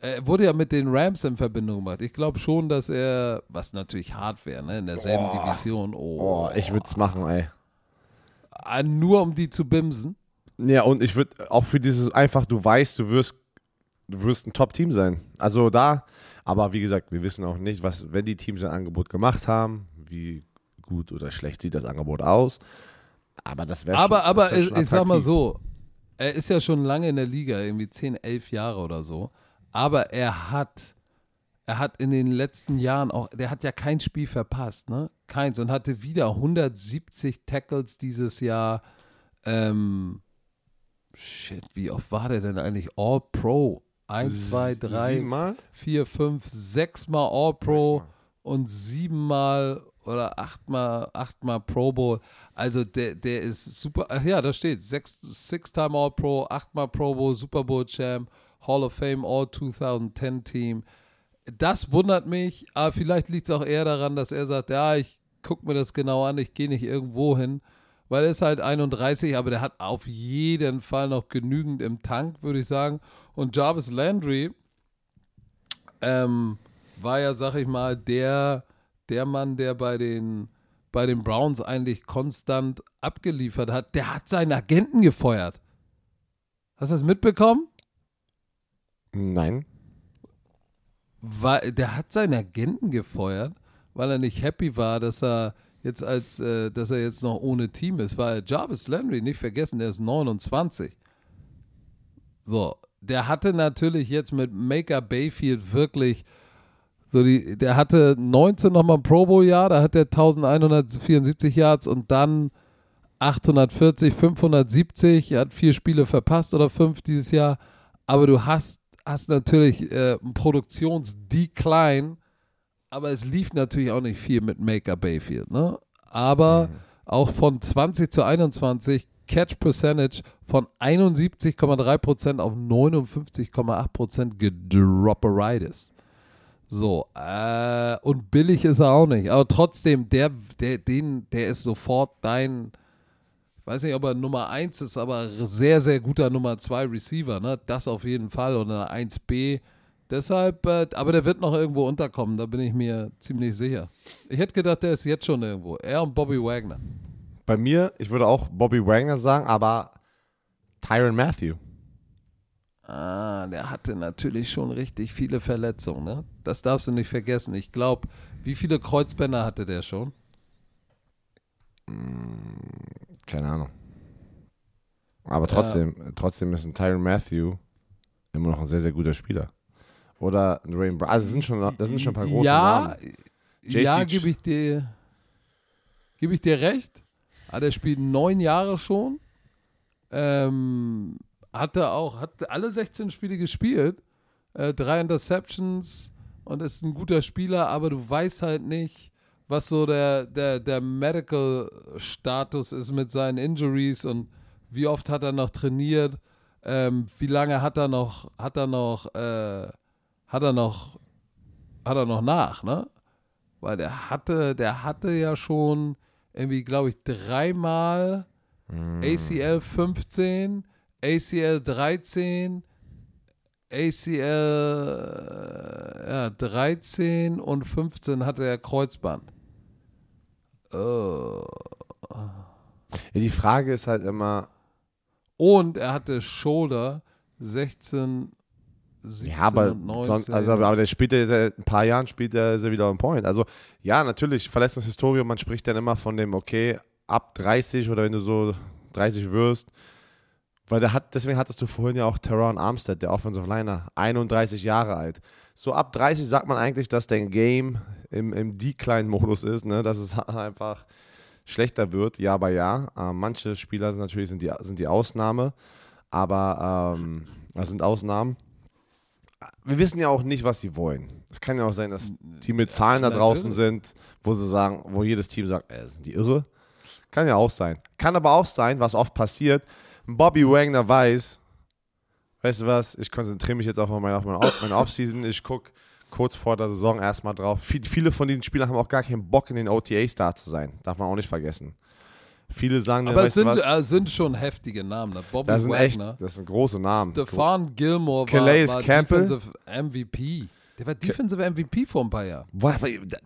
er wurde ja mit den Rams in Verbindung gemacht. Ich glaube schon, dass er, was natürlich hart wäre, ne, in derselben Boah. Division. Oh, Oh, ich würde es machen, ey. Ah, Nur um die zu bimsen. Ja, und ich würde auch für dieses einfach, du weißt, du wirst, du wirst ein Top-Team sein. Also da, aber wie gesagt, wir wissen auch nicht, was, wenn die Teams ein Angebot gemacht haben, wie gut oder schlecht sieht das Angebot aus. Aber das wäre Aber, schon, aber ich, ich sag mal so, er ist ja schon lange in der Liga, irgendwie 10, 11 Jahre oder so. Aber er hat, er hat in den letzten Jahren auch, der hat ja kein Spiel verpasst, ne? Keins. Und hatte wieder 170 Tackles dieses Jahr. Ähm, shit, wie oft war der denn eigentlich All-Pro? Eins, zwei, drei, Siebenmal? vier, fünf, sechs Mal All-Pro Sechsmal. und siebenmal oder achtmal, achtmal Pro Bowl. Also der, der ist super. Ach ja, da steht sechs, Six-Time All-Pro, achtmal Pro Bowl, Super Bowl Champ, Hall of Fame All 2010 Team. Das wundert mich, aber vielleicht liegt es auch eher daran, dass er sagt, ja, ich gucke mir das genau an, ich gehe nicht irgendwo hin, weil er ist halt 31, aber der hat auf jeden Fall noch genügend im Tank, würde ich sagen. Und Jarvis Landry ähm, war ja, sag ich mal, der, der Mann, der bei den, bei den Browns eigentlich konstant abgeliefert hat. Der hat seinen Agenten gefeuert. Hast du das mitbekommen? Nein. Weil, der hat seinen Agenten gefeuert, weil er nicht happy war, dass er jetzt als, äh, dass er jetzt noch ohne Team ist, weil Jarvis Landry, nicht vergessen, der ist 29. So, der hatte natürlich jetzt mit Maker Bayfield wirklich so die, der hatte 19 nochmal ein Pro Bowl Jahr, da hat er 1174 Yards und dann 840, 570, er hat vier Spiele verpasst oder fünf dieses Jahr, aber du hast, hast natürlich äh, einen Produktionsdecline, aber es lief natürlich auch nicht viel mit Maker Bayfield, ne? Aber auch von 20 zu 21 Catch Percentage von 71,3% auf 59,8% gedropperitis. So, äh, und billig ist er auch nicht. Aber trotzdem, der, der, den, der ist sofort dein, ich weiß nicht, ob er Nummer 1 ist, aber sehr, sehr guter Nummer 2 Receiver, ne? Das auf jeden Fall. Und eine 1B. Deshalb, äh, aber der wird noch irgendwo unterkommen, da bin ich mir ziemlich sicher. Ich hätte gedacht, der ist jetzt schon irgendwo. Er und Bobby Wagner. Bei mir, ich würde auch Bobby Wagner sagen, aber Tyron Matthew. Ah, der hatte natürlich schon richtig viele Verletzungen, ne? Das darfst du nicht vergessen. Ich glaube, wie viele Kreuzbänder hatte der schon? Keine Ahnung. Aber trotzdem, trotzdem ist ein Tyron Matthew immer noch ein sehr, sehr guter Spieler. Oder ein Rain Brown. Also das sind schon, das sind schon ein paar große ja, Namen. ja, gebe ich dir, gebe ich dir recht. Ah, der spielt neun Jahre schon. Ähm, hatte auch, hat alle 16 Spiele gespielt. Äh, drei Interceptions und ist ein guter Spieler, aber du weißt halt nicht, was so der, der, der Medical-Status ist mit seinen Injuries und wie oft hat er noch trainiert, ähm, wie lange hat er noch, hat er noch, äh, hat er noch, hat er noch nach, ne? Weil der hatte, der hatte ja schon irgendwie, glaube ich, dreimal ACL 15, ACL 13, ACL ja, 13 und 15 hatte er Kreuzband. Oh. Ja, die Frage ist halt immer, Und er hatte Shoulder 16, 17 ja, aber, und 19. sonst, also, aber der spielt ja seit ein paar Jahren spielt er er wieder on point. Also ja, natürlich, Verletzungshistorie, man spricht dann immer von dem, okay, ab 30 oder wenn du so 30 wirst, Weil der hat, deswegen hattest du vorhin ja auch Teron Armstead, der Offensive Liner, 31 Jahre alt. So ab 30 sagt man eigentlich, dass dein Game im, im Decline-Modus ist, ne? dass es *laughs* einfach schlechter wird, Jahr bei Jahr. Ähm, manche Spieler sind natürlich sind die, sind die Ausnahme, aber ähm, das sind Ausnahmen. Wir wissen ja auch nicht, was sie wollen. Es kann ja auch sein, dass die mit Zahlen da draußen sind, wo sie sagen, wo jedes Team sagt, äh, sind die irre? Kann ja auch sein. Kann aber auch sein, was oft passiert, Bobby Wagner weiß, weißt du was, ich konzentriere mich jetzt auf meine, auf meine, meine Offseason, ich gucke kurz vor der Saison erstmal drauf. Viele von diesen Spielern haben auch gar keinen Bock, in den OTAs da zu sein. Darf man auch nicht vergessen. Viele sagen, aber es sind, äh, sind schon heftige Namen. Ne? Bobby das sind Wagner, echt, das sind große Namen. Stefan Gilmore war, war Defensive MVP. Der war Defensive MVP vor ein paar Jahren.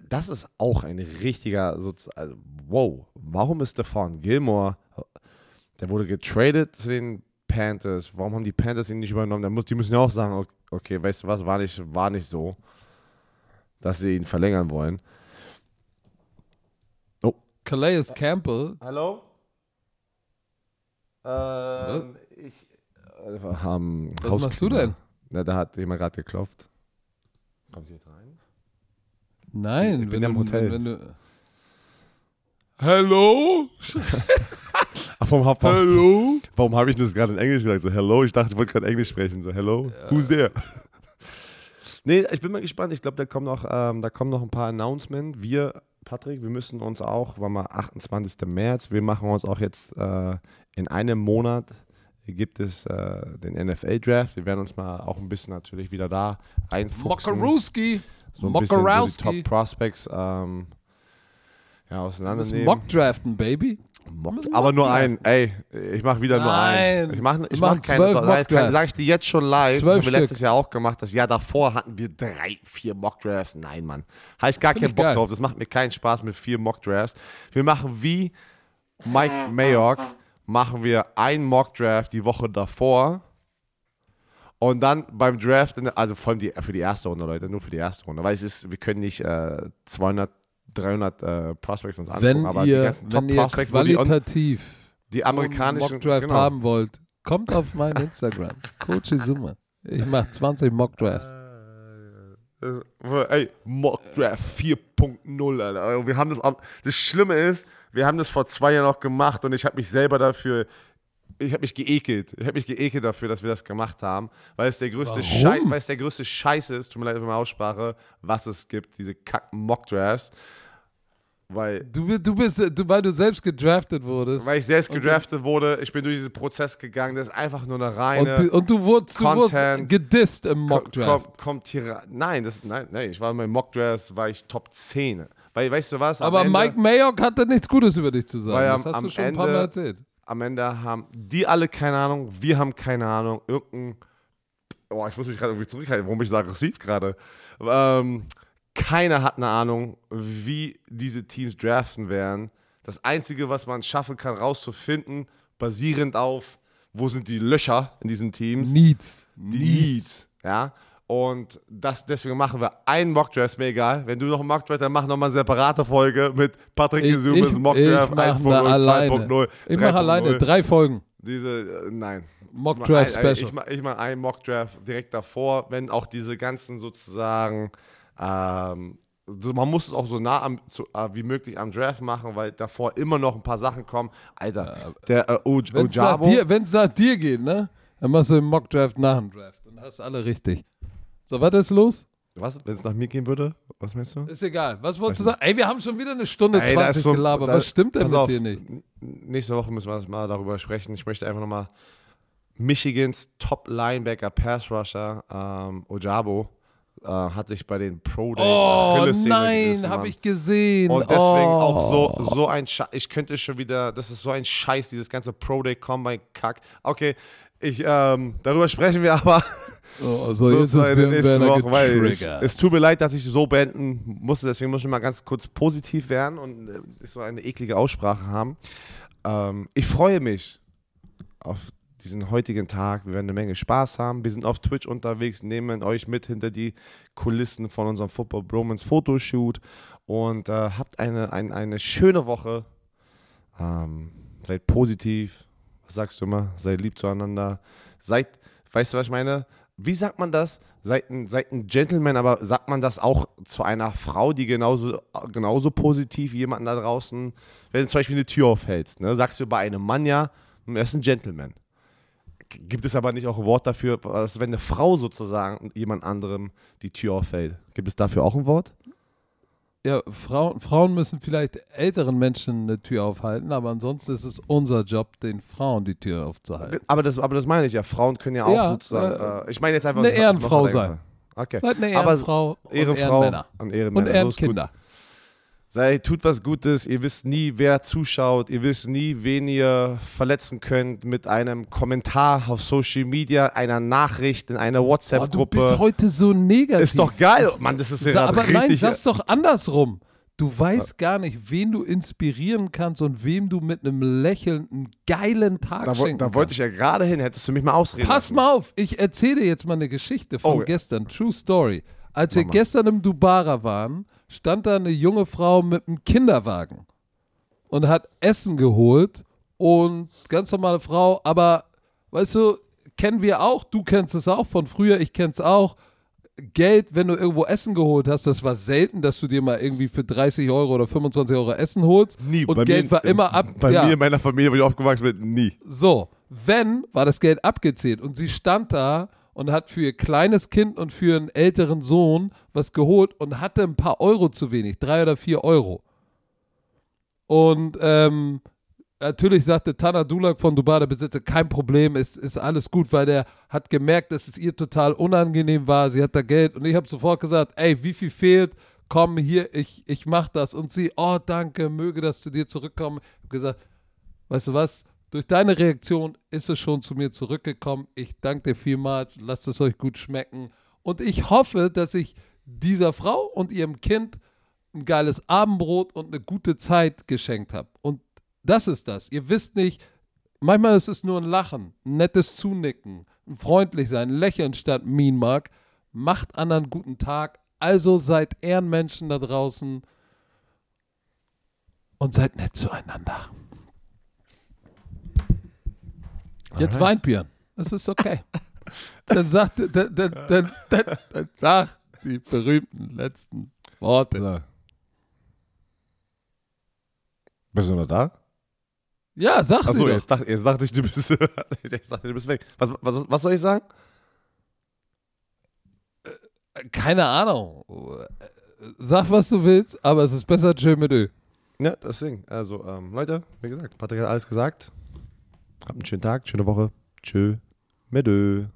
Das ist auch ein richtiger, also, wow. Warum ist Stefan Gilmore der wurde getradet zu den Panthers. Warum haben die Panthers ihn nicht übernommen? Die müssen ja auch sagen, okay, weißt du was, war nicht, war nicht so, dass sie ihn verlängern wollen. Calais Campbell. Hallo? Ähm, ich. Äh, haben was machst du denn? Na, da hat jemand gerade geklopft. Kommen Sie jetzt rein? Nein, ich bin im Hotel. Wenn, wenn du, Hello? *laughs* warum hab, hello? Warum habe ich das gerade in Englisch gesagt? So, hello? Ich dachte, ich wollte gerade Englisch sprechen. So, hello? Ja. Who's there? *laughs* nee, ich bin mal gespannt. Ich glaube, da kommen noch, ähm, da kommen noch ein paar Announcements. Wir, Patrick, wir müssen uns auch, war mal 28. März, wir machen uns auch jetzt äh, in einem Monat gibt es äh, den NFL-Draft. Wir werden uns mal auch ein bisschen natürlich wieder da reinfuchsen. Mokarowski. So ein bisschen so die Top Prospects ähm, ja, auseinandernehmen. Mock draften, Baby. Mock, aber nur einen. Ey, ich mache wieder Nein. nur einen. Ich mache ich mach keine. Sag ich dir jetzt schon live. Zwölf das haben wir letztes Jahr auch gemacht. Das Jahr davor hatten wir drei, vier Mockdrafts. Nein, Mann. Habe ich gar Find keinen Bock geil. drauf. Das macht mir keinen Spaß mit vier Mockdrafts. Wir machen wie Mike Mayock, machen wir einen Mockdraft die Woche davor. Und dann beim Draft, also vor allem die, für die erste Runde, Leute, nur für die erste Runde. Weil es ist, wir können nicht äh, 200 300 äh, Prospects uns angucken. Wenn aber ihr, die ganzen Top Prospects, qualitativ die, die amerikanischen Mockdraft genau. haben wollt, kommt auf mein Instagram. *laughs* Coach Izuma. Ich mache 20 Mockdrafts. Äh, äh, ey, Mockdraft 4.0, Alter. Wir haben das, das Schlimme ist, wir haben das vor zwei Jahren noch gemacht und ich habe mich selber dafür ich habe mich geekelt. Ich habe mich geekelt dafür, dass wir das gemacht haben, weil es der größte Scheiß, weil es der größte Scheiß ist, tut mir leid für meine Aussprache, was es gibt, diese kack Mockdrafts. Weil du, du bist, du, weil du selbst gedraftet wurdest. Weil ich selbst gedraftet okay. wurde, ich bin durch diesen Prozess gegangen, das ist einfach nur eine reine. Und, und du wurdest, du wurdest gedisst im Mockdraft. Kommt, kommt hier Nein, das, nein, nein, ich war in meinem Mockdraft, war ich Top 10. Weil, weißt du was? Aber Ende, Mike Mayock hatte nichts Gutes über dich zu sagen. Weil das hast am du schon Ende, ein paar Mal erzählt am Ende haben die alle keine Ahnung, wir haben keine Ahnung, irgendein, oh, ich muss mich gerade irgendwie zurückhalten, warum ich so aggressiv gerade? Ähm, keiner hat eine Ahnung, wie diese Teams draften werden. Das Einzige, was man schaffen kann, rauszufinden, basierend auf, wo sind die Löcher in diesen Teams? Needs. Die Needs. Needs ja. Und das, deswegen machen wir einen Mockdraft, mir egal. Wenn du noch einen Mockdraft, dann mach nochmal eine separate Folge mit Patrick Gesumes Mockdraft 1.0, 2.0. Ich mache alleine drei Folgen. Diese, äh, nein. Mockdraft Special. Ich mache ich mach einen Mockdraft direkt davor, wenn auch diese ganzen sozusagen, ähm, man muss es auch so nah am, zu, äh, wie möglich am Draft machen, weil davor immer noch ein paar Sachen kommen. Alter, der äh, Ojabo. Wenn es nach dir geht, ne? Dann machst du einen Mockdraft nach dem Draft. Dann hast du alle richtig. So, was ist los? Was, wenn es nach mir gehen würde? Was meinst du? Ist egal. Was wolltest du sagen? Ey, wir haben schon wieder eine Stunde Ey, 20 so, gelabert. Da, was stimmt denn mit auf, dir nicht? Nächste Woche müssen wir mal darüber sprechen. Ich möchte einfach nochmal Michigans Top Linebacker Pass Rusher ähm, Ojabo äh, hat sich bei den Pro Day Oh nein, habe ich gesehen. Und deswegen oh. auch so, so ein Scheiß. Ich könnte schon wieder, das ist so ein Scheiß, dieses ganze Pro Day Combine Kack. Okay, ich, ähm, darüber sprechen wir aber Oh, so, jetzt ist *laughs* nächste Woche, weil ich, Es tut mir leid, dass ich so beenden musste, deswegen muss ich mal ganz kurz positiv werden und äh, so eine eklige Aussprache haben. Ähm, ich freue mich auf diesen heutigen Tag. Wir werden eine Menge Spaß haben. Wir sind auf Twitch unterwegs, nehmen euch mit hinter die Kulissen von unserem Football Bromance Fotoshoot und äh, habt eine, ein, eine schöne Woche. Ähm, seid positiv, sagst du immer, seid lieb zueinander. Seid, weißt du, was ich meine? Wie sagt man das? Seid ein, seid ein Gentleman, aber sagt man das auch zu einer Frau, die genauso, genauso positiv jemanden da draußen, wenn du zum Beispiel eine Tür aufhältst, ne? sagst du bei einem Mann ja, er ist ein Gentleman. Gibt es aber nicht auch ein Wort dafür, dass wenn eine Frau sozusagen jemand anderem die Tür aufhält? Gibt es dafür auch ein Wort? Ja, Frauen, Frauen müssen vielleicht älteren Menschen eine Tür aufhalten, aber ansonsten ist es unser Job, den Frauen die Tür aufzuhalten. Aber das, aber das meine ich ja. Frauen können ja auch Ja, sozusagen. Äh, ich meine jetzt einfach. eine Ehrenfrau sein. Okay. Seid eine Aber Ehrenfrau und Ehrenfrau Ehrenmänner. und Und Ehrenmänner. gut. Ehrenkinder. Sei, tut was Gutes. Ihr wisst nie, wer zuschaut. Ihr wisst nie, wen ihr verletzen könnt mit einem Kommentar auf Social Media, einer Nachricht in einer Boah, du bist WhatsApp-Gruppe. heute so negativ. Ist doch geil. Mann, das ist ja Sa aber nein, richtig. sag's doch andersrum. Du weißt gar nicht, wen du inspirieren kannst und wem du mit einem Lächeln einen geilen Tag da, schenken da wollte ich ja gerade hin. Hättest du mich mal ausreden Pass lassen. mal auf, ich erzähle dir jetzt mal eine Geschichte von Oh, gestern. True Story. Als wir Mach mal. gestern im Dubara waren, stand da eine junge Frau mit einem Kinderwagen und hat Essen geholt und ganz normale Frau, aber weißt du, kennen wir auch, du kennst es auch von früher, ich kenn's auch. Geld, wenn du irgendwo Essen geholt hast, das war selten, dass du dir mal irgendwie für 30 Euro oder 25 Euro Essen holst. Nie. Und Bei Geld mir, war immer ab. Bei ja. mir in meiner Familie, wo ich aufgewachsen bin, nie. So, wenn, war das Geld abgezählt und sie stand da und hat für ihr kleines Kind und für einen älteren Sohn was geholt und hatte ein paar Euro zu wenig, drei oder vier Euro. Und ähm, natürlich sagte Tana Dulak von Dubai, der Besitzer, kein Problem, ist, ist alles gut, weil der hat gemerkt, dass es ihr total unangenehm war. Sie hat da Geld und ich habe sofort gesagt, ey, wie viel fehlt? Komm hier, ich, ich mach das. Und sie, oh danke, möge das zu dir zurückkommen. Ich habe gesagt, weißt du was? Durch deine Reaktion ist es schon zu mir zurückgekommen. Ich danke dir vielmals. Lasst es euch gut schmecken. Und ich hoffe, dass ich dieser Frau und ihrem Kind ein geiles Abendbrot und eine gute Zeit geschenkt habe. Und das ist das. Ihr wisst nicht, manchmal ist es nur ein Lachen, ein nettes Zunicken, ein freundlich sein, ein Lächeln statt Mean Mark. Macht anderen guten Tag. Also seid Ehrenmenschen da draußen und seid nett zueinander. Jetzt weint Björn. Das ist okay. dann sagt, dann, dann, dann, dann, sag die berühmten letzten Worte. So. Bist du noch da? Ja, sag sie Achso, doch. jetzt, dacht, jetzt dachte ich, du bist, *laughs* jetzt dachte du bist weg. Was, was, was soll ich sagen? Keine Ahnung. Sag, was du willst, aber es ist besser tschö mit Ö. Ja, deswegen. Also, ähm, Leute, wie gesagt, Patrick hat alles gesagt. Habt einen schönen Tag, schöne Woche. Tschö. Mit Ö.